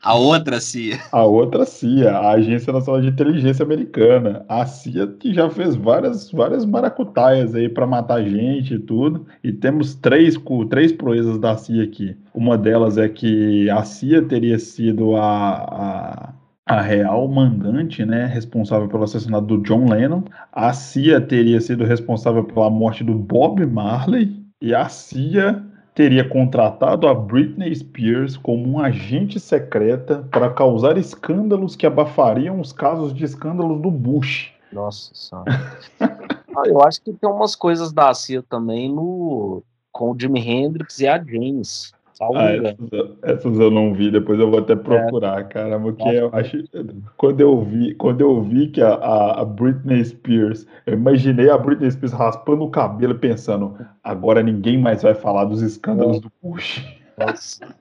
A outra CIA. A outra CIA, a Agência Nacional de Inteligência Americana. A CIA que já fez várias, várias maracutaias aí para matar gente e tudo. E temos três, três proezas da CIA aqui. Uma delas é que a CIA teria sido a, a, a real mandante, né, responsável pelo assassinato do John Lennon. A CIA teria sido responsável pela morte do Bob Marley. E a CIA teria contratado a Britney Spears como um agente secreta para causar escândalos que abafariam os casos de escândalos do Bush. Nossa senhora. ah, eu acho que tem umas coisas da CIA também no com o Jimi Hendrix e a James. Ah, essas, essas, eu não vi, depois eu vou até procurar, é. cara, porque eu acho quando eu vi, quando eu vi que a, a, Britney Spears, eu imaginei a Britney Spears raspando o cabelo pensando, agora ninguém mais vai falar dos escândalos é. do Bush. Nossa.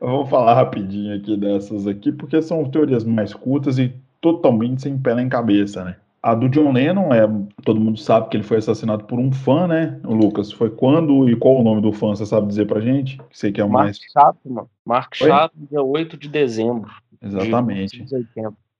Eu vou falar rapidinho aqui dessas aqui, porque são teorias mais curtas e totalmente sem pé nem cabeça, né? A do John Lennon, é, todo mundo sabe que ele foi assassinado por um fã, né? Lucas, foi quando e qual o nome do fã? Você sabe dizer pra gente? Sei que é o Mark mais. Chapman. Mark Chapman, dia 8 de dezembro. Exatamente. De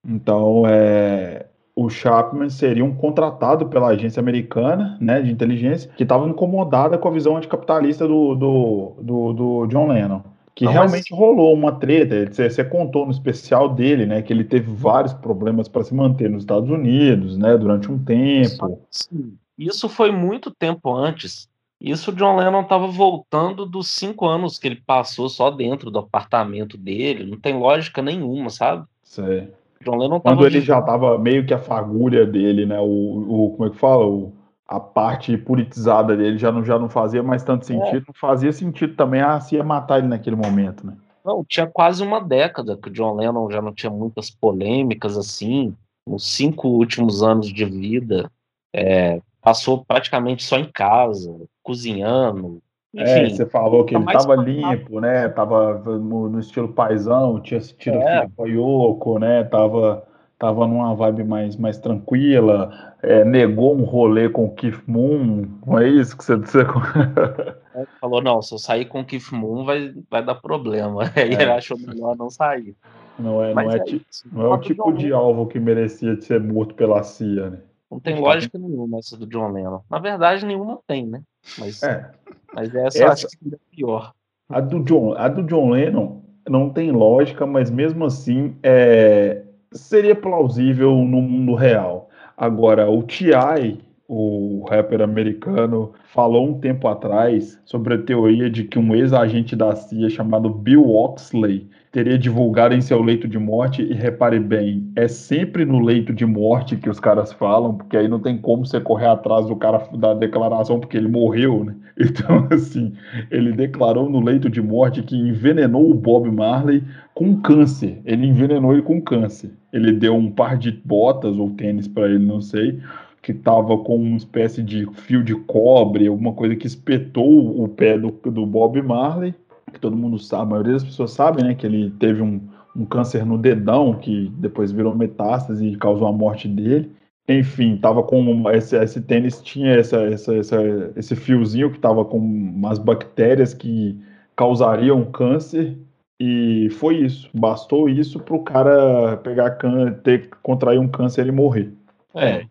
então, é, o Chapman seria um contratado pela agência americana né, de inteligência que estava incomodada com a visão anticapitalista do, do, do, do John Lennon. Que Não, realmente mas... rolou uma treta. Você, você, contou no especial dele, né? Que ele teve vários problemas para se manter nos Estados Unidos, né? Durante um tempo. Sim. Isso foi muito tempo antes. Isso John Lennon estava voltando dos cinco anos que ele passou só dentro do apartamento dele. Não tem lógica nenhuma, sabe? Sei. John Lennon Quando ele já estava meio que a fagulha dele, né? O, o como é que fala? O, a parte politizada dele já não, já não fazia mais tanto é. sentido. É. Não fazia sentido também ah, se ia matar ele naquele momento, né? Não, tinha quase uma década que o John Lennon já não tinha muitas polêmicas assim. Nos cinco últimos anos de vida, é, passou praticamente só em casa, cozinhando, é, Enfim, é, você falou que ele estava limpo, né? Tava no, no, estilo paisão, tinha assistido é. o Yoko, né? Tava, tava numa vibe mais, mais tranquila, é, negou um rolê com o Keith Moon, não é isso que você disse? É, falou, não, se eu sair com o Keith Moon vai, vai dar problema. Aí ele achou melhor não sair. Não é, não é, não é o tipo de alvo que merecia ser morto pela CIA, né? Não tem lógica nenhuma essa do John Lennon. Na verdade, nenhuma tem, né? Mas, é. mas essa, essa acho que é pior. A do, John, a do John Lennon não tem lógica, mas mesmo assim é, seria plausível no mundo real. Agora, o T.I., o rapper americano, falou um tempo atrás sobre a teoria de que um ex-agente da CIA chamado Bill Oxley teria divulgado em seu leito de morte, e repare bem, é sempre no leito de morte que os caras falam, porque aí não tem como você correr atrás do cara da declaração, porque ele morreu, né? Então, assim, ele declarou no leito de morte que envenenou o Bob Marley com câncer. Ele envenenou ele com câncer. Ele deu um par de botas ou tênis para ele, não sei, que tava com uma espécie de fio de cobre, alguma coisa que espetou o pé do, do Bob Marley que todo mundo sabe, a maioria das pessoas sabe, né, que ele teve um, um câncer no dedão, que depois virou metástase e causou a morte dele. Enfim, tava com esse, esse tênis tinha essa, essa, essa, esse fiozinho que tava com umas bactérias que causariam câncer e foi isso. Bastou isso para o cara pegar ter contrair um câncer e morrer. É.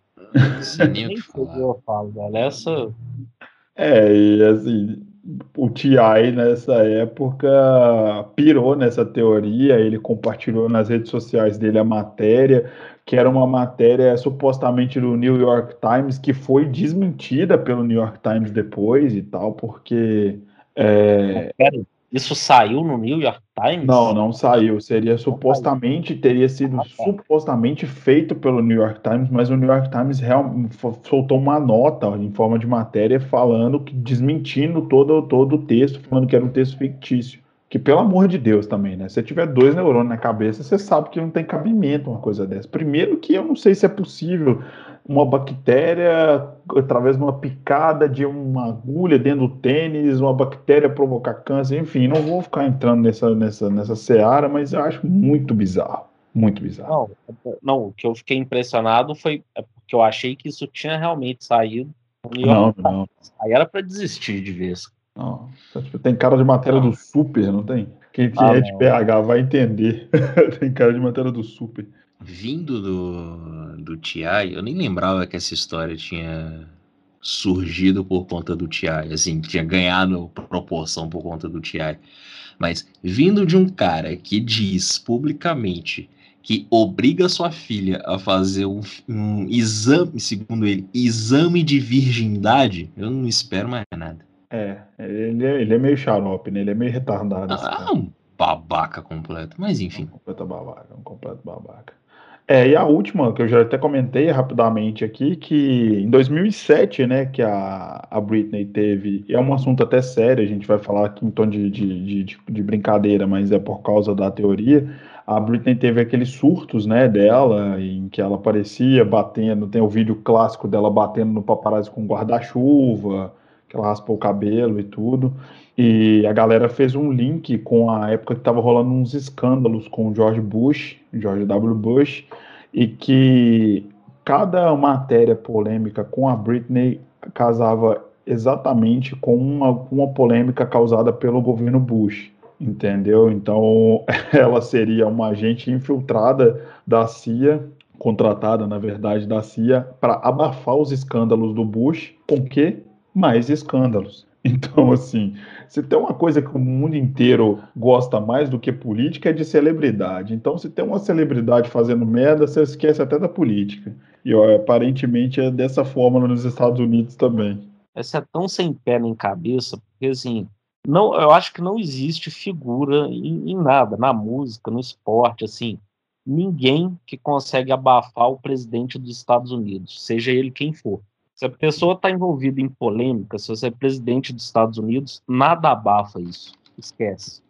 Nem eu falo, velho. Essa. É, e assim, o TI nessa época pirou nessa teoria, ele compartilhou nas redes sociais dele a matéria, que era uma matéria supostamente do New York Times, que foi desmentida pelo New York Times depois e tal, porque. É... Isso saiu no New York Times? Não, não saiu. Seria supostamente, teria sido ah, tá. supostamente feito pelo New York Times, mas o New York Times real, soltou uma nota em forma de matéria falando que desmentindo todo, todo o texto, falando que era um texto fictício. Que pelo amor de Deus também, né? Se você tiver dois neurônios na cabeça, você sabe que não tem cabimento uma coisa dessa. Primeiro que eu não sei se é possível uma bactéria através de uma picada de uma agulha dentro do tênis, uma bactéria provocar câncer, enfim, não vou ficar entrando nessa, nessa, nessa seara, mas eu acho muito bizarro, muito bizarro. Não, não o que eu fiquei impressionado foi é porque eu achei que isso tinha realmente saído. Não, não. Aí era para desistir de vez. Não, tem cara de matéria não. do super, não tem? Quem ah, é de PH vai entender. tem cara de matéria do super vindo do, do TI, eu nem lembrava que essa história tinha surgido por conta do TI, assim, tinha ganhado proporção por conta do TI. Mas vindo de um cara que diz publicamente que obriga sua filha a fazer um, um exame, segundo ele, exame de virgindade, eu não espero mais nada. É, ele é, ele é meio xarope, né? Ele é meio retardado. Ah, um babaca completo, mas enfim. Um completo babaca, um completo babaca. É, e a última, que eu já até comentei rapidamente aqui, que em 2007, né, que a, a Britney teve, é um assunto até sério, a gente vai falar aqui em tom de, de, de, de brincadeira, mas é por causa da teoria, a Britney teve aqueles surtos, né, dela, em que ela aparecia batendo, tem o vídeo clássico dela batendo no paparazzi com guarda-chuva, que ela raspou o cabelo e tudo. E a galera fez um link com a época que estava rolando uns escândalos com o George Bush, George W. Bush, e que cada matéria polêmica com a Britney casava exatamente com uma, uma polêmica causada pelo governo Bush, entendeu? Então ela seria uma agente infiltrada da CIA, contratada na verdade da CIA, para abafar os escândalos do Bush, com que mais escândalos. Então, assim, se tem uma coisa que o mundo inteiro gosta mais do que política é de celebridade. Então, se tem uma celebridade fazendo merda, você esquece até da política. E ó, aparentemente é dessa forma nos Estados Unidos também. Essa é tão sem pé nem cabeça, porque assim, não, eu acho que não existe figura em, em nada, na música, no esporte, assim, ninguém que consegue abafar o presidente dos Estados Unidos, seja ele quem for. Se a pessoa está envolvida em polêmica, se você é presidente dos Estados Unidos, nada abafa isso. Esquece.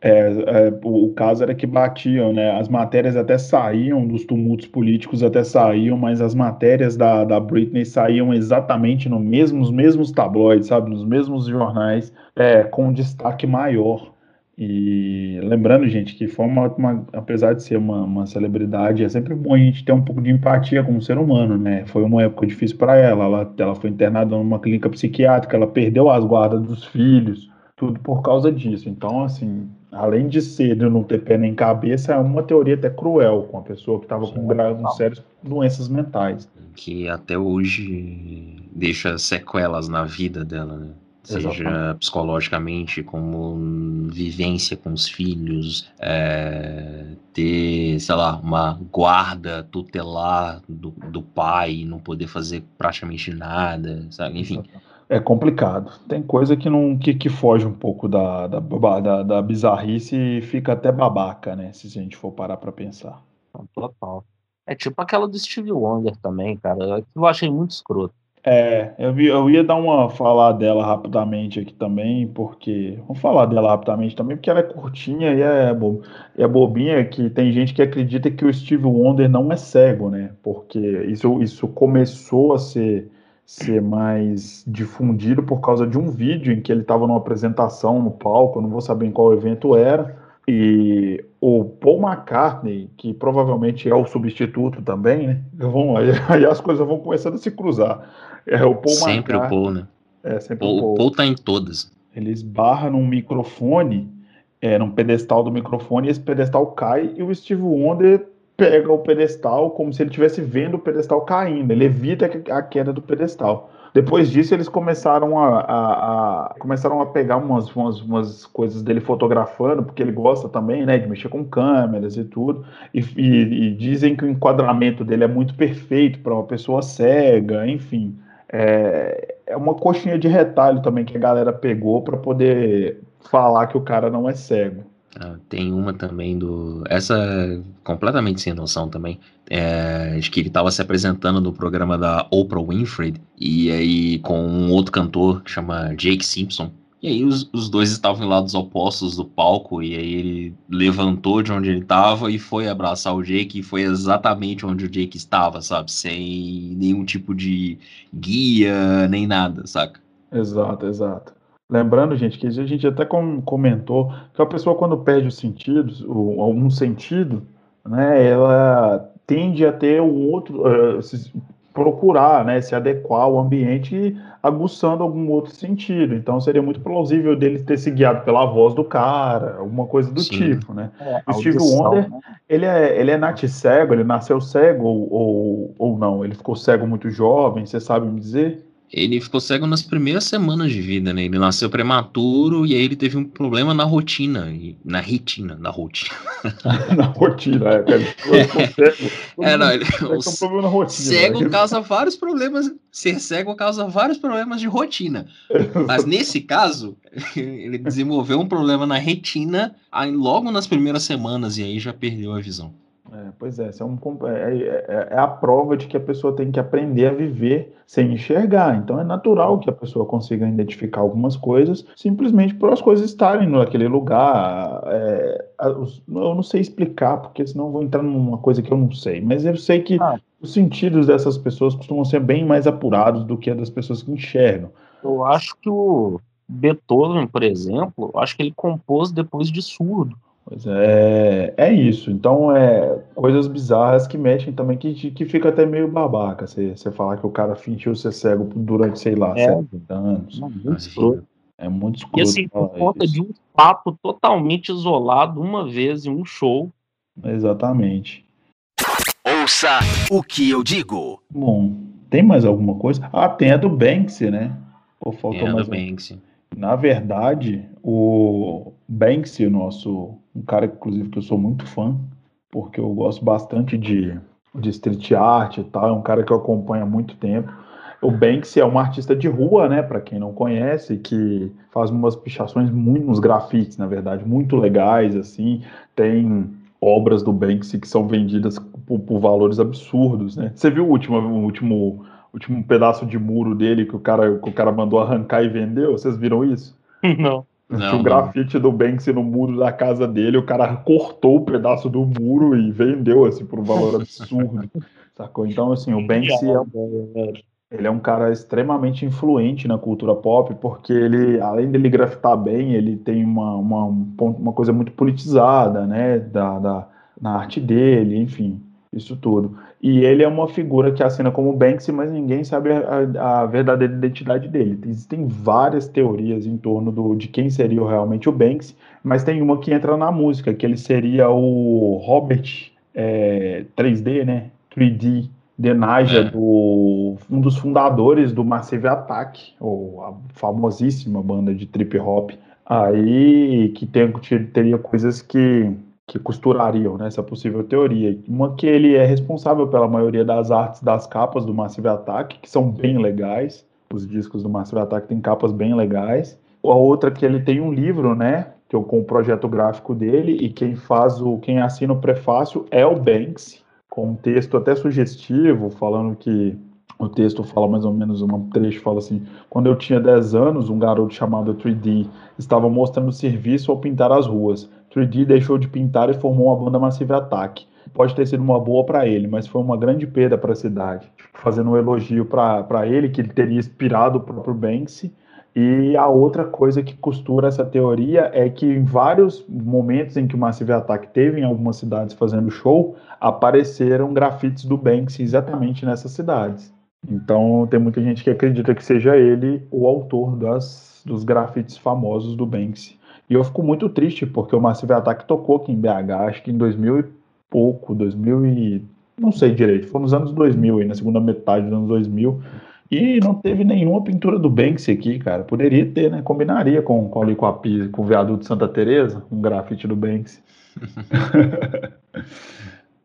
É, é, o, o, caso era que batiam, né? As matérias até saíam dos tumultos políticos, até saíam, mas as matérias da, da Britney saíam exatamente no mesmo, nos mesmos tabloides, sabe? Nos mesmos jornais, é, com destaque maior. E lembrando, gente, que foi uma, uma apesar de ser uma, uma, celebridade, é sempre bom a gente ter um pouco de empatia com o ser humano, né? Foi uma época difícil para ela. ela, ela foi internada numa clínica psiquiátrica, ela perdeu as guardas dos filhos, tudo por causa disso. Então, assim, além de ser de não ter pé nem cabeça, é uma teoria até cruel com a pessoa que estava com, com sérias doenças mentais. Que até hoje deixa sequelas na vida dela, né? Seja Exatamente. psicologicamente, como vivência com os filhos, é, ter, sei lá, uma guarda tutelar do, do pai, não poder fazer praticamente nada, sabe? Enfim. É complicado. Tem coisa que não que, que foge um pouco da, da, da, da bizarrice e fica até babaca, né? Se a gente for parar para pensar. Total. É tipo aquela do Steve Wonder também, cara. Eu achei muito escroto. É, eu, eu ia dar uma falar dela rapidamente aqui também, porque. Vamos falar dela rapidamente também, porque ela é curtinha e é, bo, é bobinha, que tem gente que acredita que o Steve Wonder não é cego, né? Porque isso, isso começou a ser, ser mais difundido por causa de um vídeo em que ele estava numa apresentação no palco, eu não vou saber em qual evento era. E o Paul McCartney, que provavelmente é o substituto também, né? Vão, aí, aí as coisas vão começando a se cruzar. É o Paul Sempre o Paul, né? É, sempre Paul, o Paul. O Paul tá em todas. Ele esbarra num microfone, é, num pedestal do microfone, e esse pedestal cai e o Steve Wonder pega o pedestal como se ele estivesse vendo o pedestal caindo. Ele evita a queda do pedestal. Depois disso, eles começaram a, a, a começaram a pegar umas, umas, umas, coisas dele fotografando, porque ele gosta também, né, de mexer com câmeras e tudo. E, e, e dizem que o enquadramento dele é muito perfeito para uma pessoa cega, enfim. É, é uma coxinha de retalho também que a galera pegou para poder falar que o cara não é cego. Ah, tem uma também do. Essa é completamente sem noção também. É, acho que ele estava se apresentando no programa da Oprah Winfrey, e aí com um outro cantor que chama Jake Simpson. E aí os, os dois estavam em lados opostos do palco, e aí ele levantou de onde ele estava e foi abraçar o Jake, e foi exatamente onde o Jake estava, sabe? Sem nenhum tipo de guia, nem nada, saca? Exato, exato. Lembrando, gente, que a gente até comentou que a pessoa, quando perde os sentidos, algum sentido, né, ela tende a ter um outro. Uh, procurar né, se adequar ao ambiente aguçando algum outro sentido. Então seria muito plausível dele ter se guiado pela voz do cara, alguma coisa do Sim. tipo, né? É, o Steve Wonder, né? ele é, ele é nat cego, ele nasceu cego ou, ou, ou não? Ele ficou cego muito jovem, você sabe me dizer? Ele ficou cego nas primeiras semanas de vida, né? Ele nasceu prematuro e aí ele teve um problema na rotina, na retina, na rotina. na rotina, é. é. Cego, é, não, ele, o um problema na rotina, cego né? causa vários problemas, ser cego causa vários problemas de rotina. Mas nesse caso, ele desenvolveu um problema na retina logo nas primeiras semanas e aí já perdeu a visão. É, pois é, é, um, é, é, é, a prova de que a pessoa tem que aprender a viver sem enxergar. Então é natural que a pessoa consiga identificar algumas coisas simplesmente por as coisas estarem naquele lugar. É, eu não sei explicar, porque senão eu vou entrar numa coisa que eu não sei. Mas eu sei que ah. os sentidos dessas pessoas costumam ser bem mais apurados do que a das pessoas que enxergam. Eu acho que o Beethoven, por exemplo, acho que ele compôs depois de surdo. Pois é, é isso. Então, é coisas bizarras que mexem também, que, que fica até meio babaca. Você, falar que o cara fingiu ser cego durante, sei lá, É. 70 anos. Não, muito. É muito escuro. E assim, por conta de um papo totalmente isolado, uma vez em um show. Exatamente. Ouça o que eu digo. Bom, tem mais alguma coisa? Ah, tem a do Banksy, né? Pô, faltou Tem a mais do um. Banksy. Na verdade, o Banksy, nosso, um cara inclusive que eu sou muito fã, porque eu gosto bastante de, de street art e tal, é um cara que eu acompanho há muito tempo. O Banksy é um artista de rua, né, para quem não conhece, que faz umas pichações muito uns grafites, na verdade, muito legais assim. Tem obras do Banksy que são vendidas por, por valores absurdos, né? Você viu o último, o último último pedaço de muro dele que o cara, que o cara mandou arrancar e vendeu. Vocês viram isso? Não. Não, Tinha um não. grafite do Banksy no muro da casa dele, o cara cortou o pedaço do muro e vendeu assim por um valor absurdo. Sacou? Então, assim, o Banksy é, ele é um cara extremamente influente na cultura pop, porque ele, além dele grafitar bem, ele tem uma, uma, um uma coisa muito politizada, né, da, da, na arte dele, enfim, isso tudo. E ele é uma figura que assina como Banksy, mas ninguém sabe a, a- verdadeira identidade dele. Existem várias teorias em torno do, de quem seria realmente o Banksy, mas tem uma que entra na música, que ele seria o Robert é, 3D, né? 3D Denaja, É. do, um dos fundadores do Massive Attack, ou a famosíssima banda de trip hop, aí que tem, teria coisas que, que costurariam né, essa possível teoria. Uma que ele é responsável pela maioria das artes das capas do Massive Attack, que são bem legais. Os discos do Massive Attack têm capas bem legais. A outra que ele tem um livro, né? Que eu, com o projeto gráfico dele, e quem faz o. quem assina o prefácio é o Banks, com um texto até sugestivo, falando que o texto fala mais ou menos, um trecho fala assim: quando eu tinha 10 anos, um garoto chamado 3D estava mostrando serviço ao pintar as ruas. 3D deixou de pintar e formou uma banda Massive Attack. Pode ter sido uma boa para ele, mas foi uma grande perda para a cidade. Tipo, Fazendo um elogio para ele, que ele teria inspirado o próprio Banksy. E a outra coisa que costura essa teoria é que em vários momentos em que o Massive Attack teve em algumas cidades fazendo show, apareceram grafites do Banksy exatamente nessas cidades. Então tem muita gente que acredita que seja ele o autor das, dos grafites famosos do Banksy. E eu fico muito triste porque o Massive Attack tocou aqui em BH, acho que em 2000 e pouco, 2000 e não sei direito, foi nos anos 2000, aí, na segunda metade dos anos 2000. E não teve nenhuma pintura do Banksy aqui, cara. Poderia ter, né? Combinaria com, com, ali, com, a, Pisa- com o viaduto de Santa Teresa, um grafite do Banksy.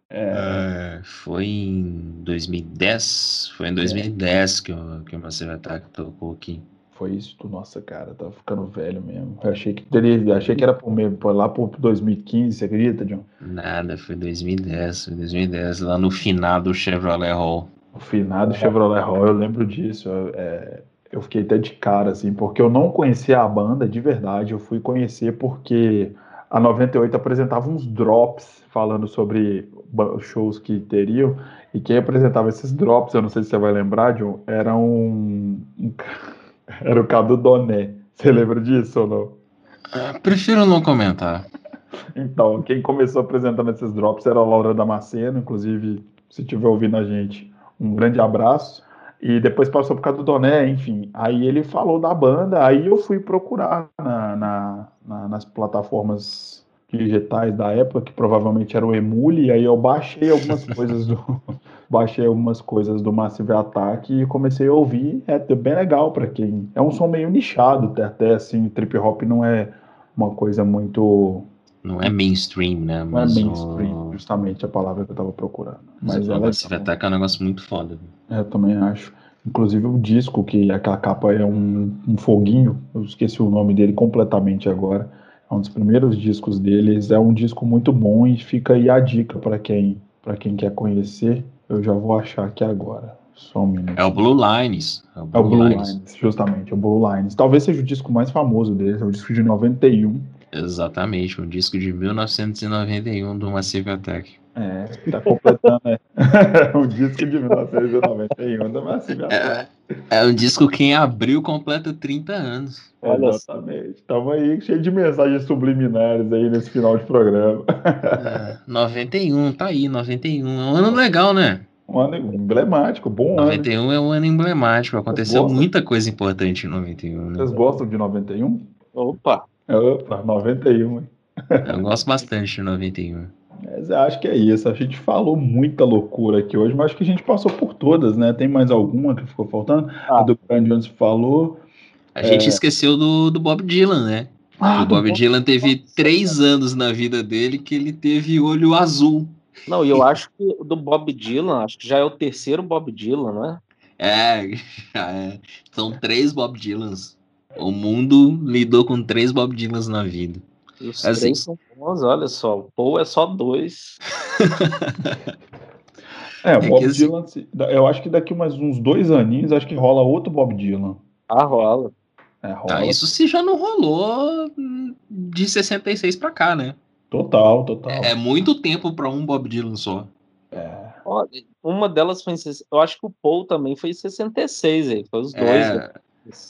É, foi em 2010. Foi em 2010 que, o, que o Massive Attack tocou aqui. Foi isso, tu- nossa, cara, tá ficando velho mesmo. Eu achei que teria, achei que era por, por lá por 2015, você acredita, John? Nada, foi 2010. Foi 2010, lá no finado Chevrolet Hall. O finado Chevrolet Hall, eu lembro disso. eu, é, eu fiquei até de cara, assim, porque eu não conhecia a banda de verdade. Eu fui conhecer porque a 98 apresentava uns drops falando sobre shows que teriam. E quem apresentava esses drops, eu não sei se você vai lembrar, John, era um. um era o Cadu Doné. Você lembra disso ou não? Ah, prefiro não comentar. Então, quem começou apresentando esses drops era a Laura Damasceno, inclusive, se estiver ouvindo a gente, um grande abraço. E depois passou por causa do Doné, enfim. Aí ele falou da banda, aí eu fui procurar na, na- na- nas plataformas digitais da época, que provavelmente era o Emule, aí eu baixei algumas coisas do. Baixei algumas coisas do Massive Attack e comecei a ouvir. É bem legal para quem. É um som meio nichado, até, até assim, trip hop não é uma coisa muito Não é mainstream, né? não é mainstream, o, justamente a palavra que eu tava procurando. mas Mas o ela Massive Attack é um negócio muito foda. eu também acho. Inclusive o disco, que aquela capa é um, um foguinho, eu esqueci o nome dele completamente agora. É um dos primeiros discos deles. É um disco muito bom e fica aí a dica para quem, para quem quer conhecer. Eu já vou achar aqui agora. Só um minuto. É o Blue Lines. É o É o Blue, Blue Lines. Lines, justamente, é o Blue Lines. Talvez seja o disco mais famoso deles, é o disco de 91. Exatamente, um disco de 1991 do Massive Attack. É, tá completando, né? um disco de 1991 da Marcinha. É, é um disco quem abriu completa 30 anos. Olha Exatamente. Tava aí cheio de mensagens subliminares aí nesse final de programa. É, 91, tá aí, 91. É um ano legal, né? Um ano emblemático, bom 91 ano. 91 é um ano emblemático. Aconteceu muita coisa importante em 91. Né? Vocês gostam de 91? Opa! Opa, 91, hein? Eu gosto bastante de 91. Mas acho que é isso. A gente falou muita loucura aqui hoje, mas acho que a gente passou por todas, né? Tem mais alguma que ficou faltando? Ah. A do Brian Jones falou. A gente é... esqueceu do, do Bob Dylan, né? Ah, o Bob Dylan teve três anos na vida dele que ele teve olho azul. Não, e eu acho que do Bob Dylan, acho que já é o terceiro Bob Dylan, não é? É, já é. São três Bob Dylans. O mundo lidou com três Bob Dylans na vida. E os assim, três são bons, olha só. O Paul é só dois. é, o é Bob é Dylan, eu acho que daqui mais uns dois aninhos, acho que rola outro Bob Dylan. Ah, rola. É, rola. Ah, isso se já não rolou de 66 pra cá, né? Total, total. É, é muito tempo para um Bob Dylan só. É. Uma delas foi em. Eu acho que o Paul também foi em 66, aí. Foi os dois. É, né?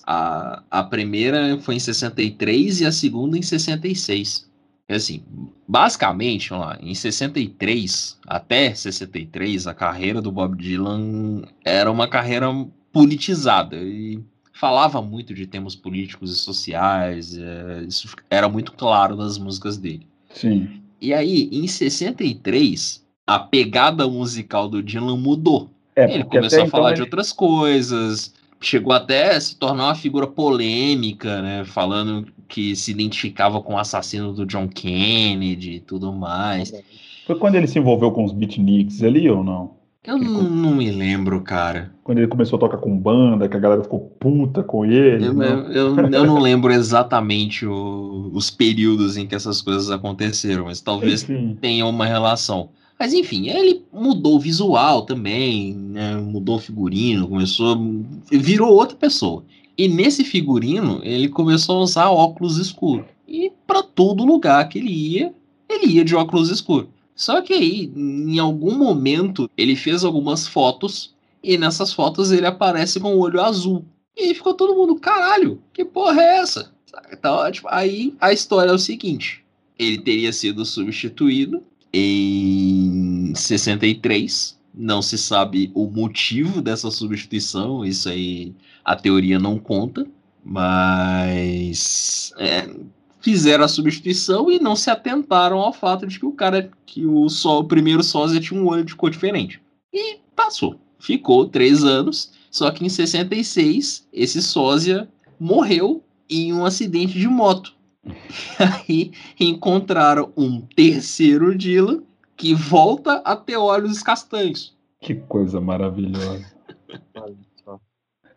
A, a primeira foi em 63 e a segunda em 66. É assim, basicamente, lá, em 63 até 63, a carreira do Bob Dylan era uma carreira politizada e falava muito de temas políticos e sociais, é, isso era muito claro nas músicas dele. Sim. E aí, em 63, a pegada musical do Dylan mudou. É, Ele começou a falar então de outras coisas, chegou até a se tornar uma figura polêmica, né? Falando que se identificava com o assassino do John Kennedy e tudo mais. Foi quando ele se envolveu com os beatniks ali ou não? Eu não, não, me lembro, cara. Quando ele começou a tocar com banda, que a galera ficou puta com ele. Eu, eu, eu, eu não lembro exatamente o, os períodos em que essas coisas aconteceram, mas talvez Enfim. tenha uma relação. Mas enfim, ele mudou o visual também, né? mudou o figurino, começou. virou outra pessoa. E nesse figurino, ele começou a usar óculos escuros. E para todo lugar que ele ia, ele ia de óculos escuros. Só que aí, em algum momento, ele fez algumas fotos e nessas fotos ele aparece com o olho azul. E aí ficou todo mundo, caralho, que porra é essa? Tipo, aí a história é o seguinte: ele teria sido substituído em 63. Não se sabe o motivo dessa substituição, isso aí a teoria não conta, mas é, fizeram a substituição e não se atentaram ao fato de que o cara, que o, só, o primeiro sósia tinha um olho de cor diferente. E passou. Ficou três anos, só que em 66 esse sósia morreu em um acidente de moto. E aí encontraram um terceiro Dylan que volta a ter olhos castanhos. Que coisa maravilhosa.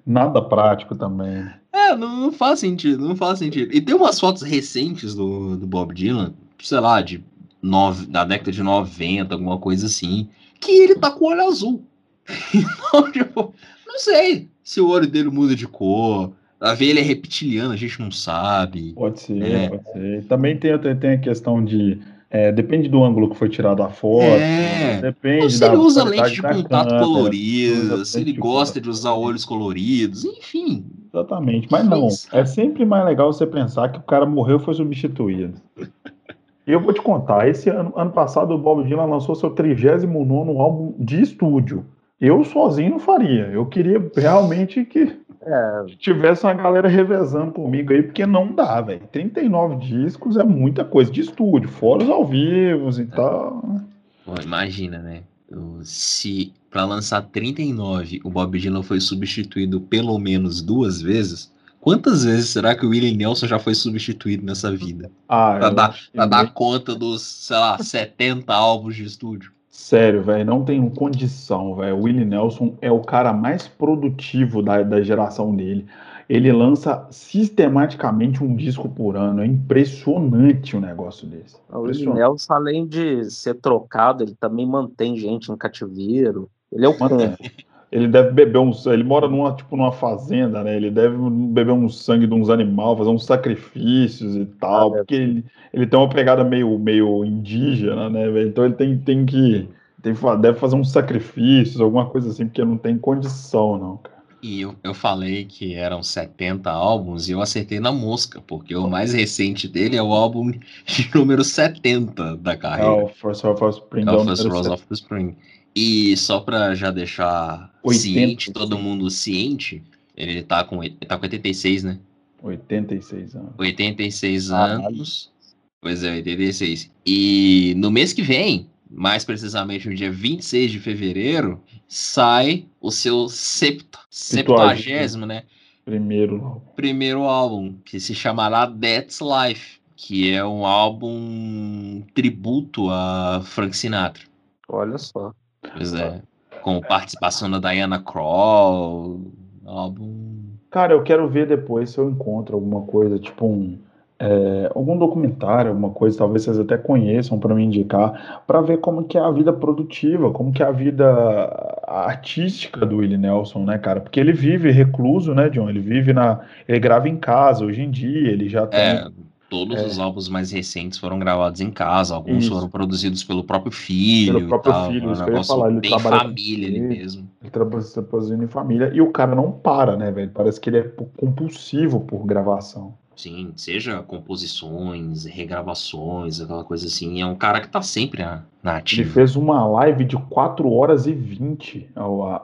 Nada prático também. É, não, não, faz sentido, não faz sentido. E tem umas fotos recentes do, do Bob Dylan, sei lá, de nove, da década de 90, alguma coisa assim, que ele tá com o olho azul. Então, tipo, não sei se o olho dele muda de cor. A ver ele é reptiliano, a gente não sabe. Pode ser, é. pode ser. Também tem, tem a questão de é, depende do ângulo que foi tirado a foto. É. Depende se ele usa lente de contato colorida, se ele gosta de usar olhos coloridos, enfim. Exatamente. Mas não, é sempre mais legal você pensar que o cara morreu e foi substituído. E eu vou te contar, esse ano, ano passado o Bob Dylan lançou seu 39 álbum de estúdio. Eu sozinho não faria. Eu queria realmente que é, tivesse uma galera revezando comigo aí, porque não dá, velho. 39 discos é muita coisa de estúdio, fora os ao vivo e tal. Pô, imagina, né? Se para lançar 39 o Bob Dylan foi substituído pelo menos duas vezes, quantas vezes será que o Willie Nelson já foi substituído nessa vida? Ah, pra dar, pra dar conta dos, sei lá, 70 álbuns de estúdio. Sério, velho, não tenho condição, velho. O Willie Nelson é o cara mais produtivo da, da geração dele. Ele lança sistematicamente um disco por ano. É impressionante o negócio desse. O Willie Nelson, além de ser trocado, ele também mantém gente no cativeiro. Ele é o mantém. ele deve beber um. Ele mora numa, tipo, numa fazenda, né? Ele deve beber um sangue de uns animais, fazer uns sacrifícios e tal, ah, porque ele, ele tem uma pegada meio, meio indígena, né? Então ele tem, tem que. Tem, deve fazer uns sacrifícios, alguma coisa assim, porque não tem condição, não, cara. E eu, eu falei que eram 70 álbuns e eu acertei na mosca, porque o mais recente dele é o álbum de número 70 da carreira. É o First Rose of Spring. É o First Rose of the Spring. E só para já deixar 80. ciente, todo mundo ciente, ele tá com, ele tá com 86, né? 86 anos. 86 ah, anos. Pois é, 86. E no mês que vem, mais precisamente no dia 26 de fevereiro, sai o seu septo, septuagésimo, né? Primeiro. Primeiro álbum, que se chamará That's Life, que é um álbum tributo a Frank Sinatra. Olha só. Pois é. Com participação da Diana Krall. Álbum. Cara, eu quero ver depois se eu encontro alguma coisa, tipo um. É, algum documentário, alguma coisa, talvez vocês até conheçam para me indicar, para ver como que é a vida produtiva, como que é a vida artística do Willie Nelson, né, cara? Porque ele vive recluso, né, John? Ele vive na, ele grava em casa hoje em dia, ele já tem é, Todos é. os álbuns mais recentes foram gravados em casa, alguns isso. foram produzidos pelo próprio filho. Pelo próprio tal, filho, isso que eu ia falar. Ele bem família ele mesmo. Ele trabalha produzindo em família. E o cara não para, né, velho? Parece que ele é compulsivo por gravação. Sim, seja composições, regravações, aquela coisa assim. É um cara que tá sempre na, ativa. Ele fez uma live de 4 horas e 20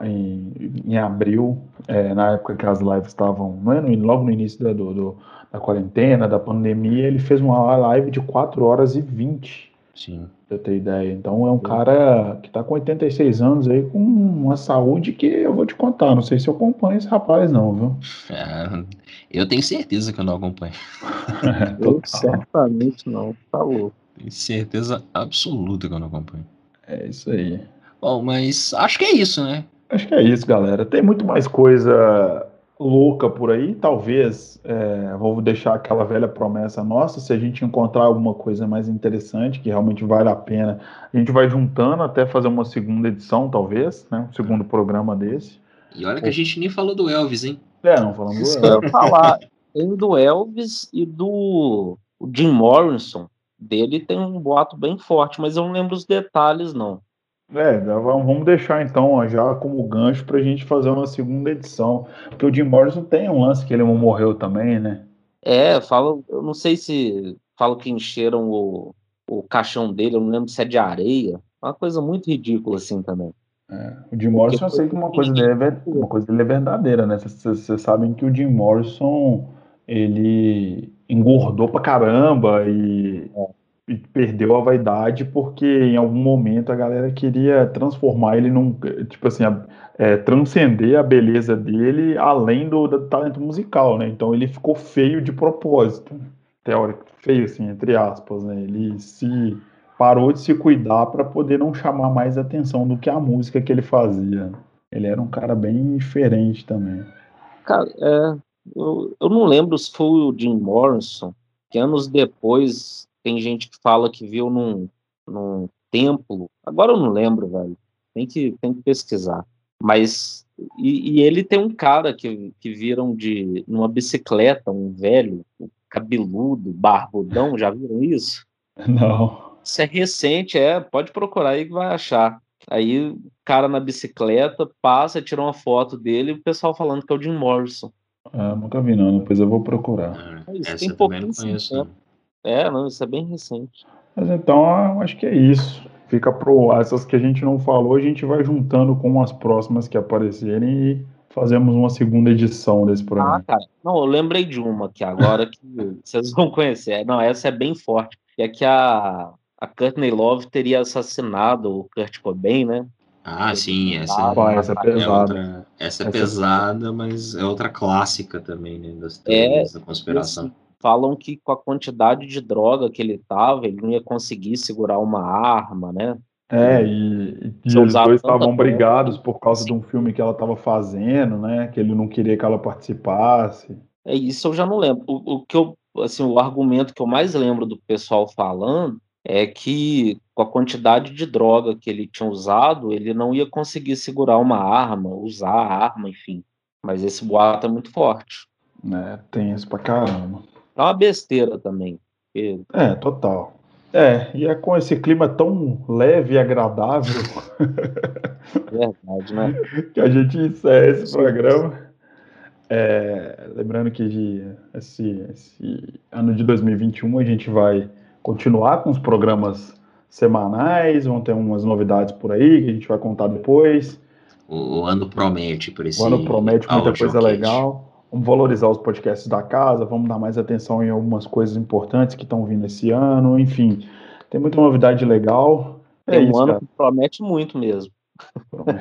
em, em abril, é, na época que as lives estavam. Não é no, logo no início do, do da quarentena, da pandemia, ele fez uma live de 4 horas e 20. Sim. Pra eu ter ideia. Então é um cara que tá com 86 anos aí, com uma saúde que eu vou te contar. Não sei se eu acompanho esse rapaz, não, viu? É, eu tenho certeza que eu não acompanho. eu certamente não. Tá louco. Tenho certeza absoluta que eu não acompanho. É isso aí. Bom, mas acho que é isso, né? Acho que é isso, galera. Tem muito mais coisa louca por aí. Talvez é, vou deixar aquela velha promessa nossa. Se a gente encontrar alguma coisa mais interessante que realmente vale a pena, a gente vai juntando até fazer uma segunda edição, talvez, né? Um segundo programa desse. E olha que a gente nem falou do Elvis, hein? É, não falamos do Elvis. falar tem do Elvis e do Jim Morrison. Dele tem um boato bem forte, mas eu não lembro os detalhes, não. É, vamos deixar então já como gancho para a gente fazer uma segunda edição. Porque o Jim Morrison tem um lance que ele morreu também, né? É, falo, eu não sei se falo que encheram o, o caixão dele, eu não lembro se é de areia. Uma coisa muito ridícula assim também. É, o Jim Morrison, eu sei que uma coisa dele é, uma coisa dele é verdadeira, né? Vocês sabem que o Jim Morrison ele engordou pra caramba e é e perdeu a vaidade porque em algum momento a galera queria transformar ele num, tipo assim, é, transcender a beleza dele além do, do, talento musical, né? Então ele ficou feio de propósito, teórico, feio assim, entre aspas, né? Ele se parou de se cuidar para poder não chamar mais atenção do que a música que ele fazia. Ele era um cara bem diferente também. Cara, é, eu, eu não lembro se foi o Jim Morrison que anos depois tem gente que fala que viu num, num templo. Agora eu não lembro, velho. Tem que, tem que pesquisar. Mas. E, e ele tem um cara que, que viram de numa bicicleta, um velho, cabeludo, barbudão. Já viram isso? Não. Isso é recente, é. Pode procurar aí que vai achar. Aí o cara na bicicleta passa, tira uma foto dele e o pessoal falando que é o Jim Morrison. Ah, nunca vi não, depois eu vou procurar. Ah, Isso, tem pouquinho conheço. Né? É, não, isso é bem recente. Mas então, eu acho que é isso. Fica pro. Essas que a gente não falou, a gente vai juntando com as próximas que aparecerem e fazemos uma segunda edição desse programa. Ah, cara. Não, eu lembrei de uma que agora que vocês vão conhecer. Não, essa é bem forte. É que a, a Courtney Love teria assassinado o Kurt Cobain, né? Ah, sim, essa, ah, essa é pesada. É outra, essa é essa pesada, é... mas é outra clássica também, né? Das teorias é, da conspiração falam que com a quantidade de droga que ele tava, ele não ia conseguir segurar uma arma, né? É, e, e eles dois estavam brigados por causa Sim. de um filme que ela estava fazendo, né? Que ele não queria que ela participasse. É isso, eu já não lembro. O, o, que eu, assim, o argumento que eu mais lembro do pessoal falando é que com a quantidade de droga que ele tinha usado, ele não ia conseguir segurar uma arma, usar a arma, enfim. Mas esse boato é muito forte. É, tem isso pra caramba. É uma besteira também. Porque... É, total. É, e é com esse clima tão leve e agradável. Verdade, né? que a gente encerra esse programa. É, lembrando que esse, esse, ano de 2021 a gente vai continuar com os programas semanais, vão ter umas novidades por aí que a gente vai contar depois. O, o ano promete por esse O ano promete muita coisa legal. Vamos valorizar os podcasts da casa, vamos dar mais atenção em algumas coisas importantes que estão vindo esse ano, enfim. Tem muita novidade legal. É um isso, ano cara. que promete muito mesmo.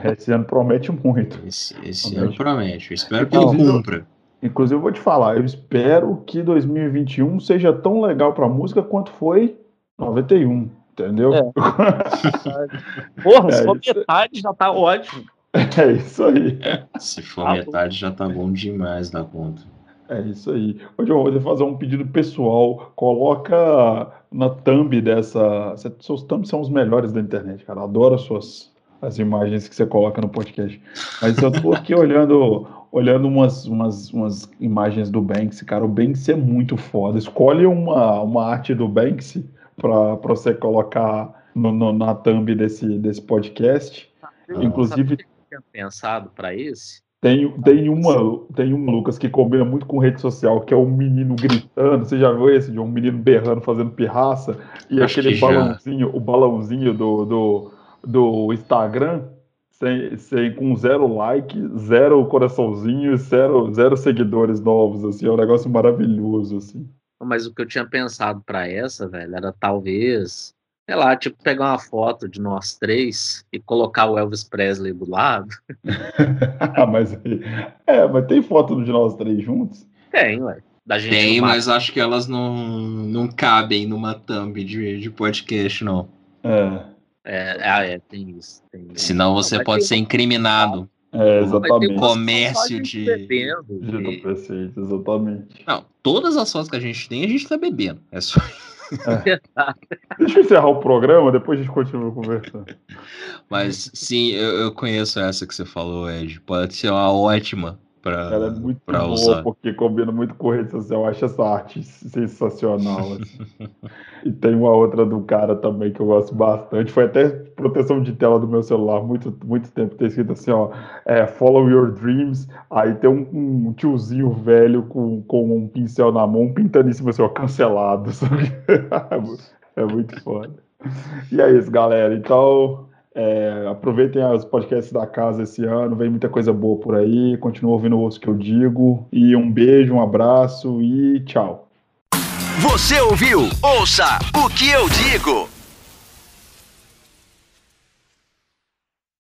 Esse ano promete muito. Esse, esse promete. ano promete. Eu espero que ele cumpra. Inclusive, eu vou te falar, eu espero que 2021 seja tão legal para música quanto foi 91, entendeu? É. Porra, é, se for metade já tá ótimo. É isso aí. É, se for ah, metade já tá bom demais da conta. É isso aí. Hoje eu vou fazer um pedido pessoal. Coloca na thumb dessa. Seus thumbs são os melhores da internet, cara. Adoro as suas as imagens que você coloca no podcast. Mas eu tô aqui olhando, olhando umas, umas, umas imagens do Banksy, cara. O Banksy é muito foda. Escolhe uma, uma arte do Banksy para você colocar no, no, na thumb desse, desse podcast. Ah, Inclusive. Tinha pensado para esse? Tem, tem, uma, tem um Lucas que combina muito com rede social, que é um menino gritando. Você já viu esse? De um menino berrando, fazendo pirraça. E Acho aquele balãozinho, já. o balãozinho do, do, do Instagram, sem, sem, com zero like, zero coraçãozinho, zero, zero seguidores novos. Assim, é um negócio maravilhoso. Assim. Mas o que eu tinha pensado para essa, velho, era talvez sei lá, tipo, pegar uma foto de nós três e colocar o Elvis Presley do lado. mas, é, mas tem foto de nós três juntos? Tem, ué. Da gente tem, mas acho que elas não, não cabem numa thumb de, de podcast, não. É. É, é, é tem isso. Tem, Senão você pode ser incriminado. É, exatamente. Comércio de. Bebendo, de... exatamente. Não, todas as fotos que a gente tem, a gente tá bebendo. É só. É. Deixa eu encerrar o programa, depois a gente continua conversando. Mas sim, eu, eu conheço essa que você falou, Ed. Pode ser uma ótima para Ela é muito boa, usar. porque combina muito com rede social. Eu acho essa arte sensacional. Assim. e tem uma outra do cara também que eu gosto bastante. Foi até proteção de tela do meu celular, muito, muito tempo. Tem escrito assim, ó, é, Follow Your Dreams. Aí tem um, um, tiozinho velho com, com um pincel na mão, pintando em cima assim, ó, cancelado. é muito foda. E é isso, galera. Então, é, aproveitem os podcasts da casa esse ano, vem muita coisa boa por aí. Continua ouvindo o que eu digo. E um beijo, um abraço e tchau. Você ouviu? Ouça o que eu digo.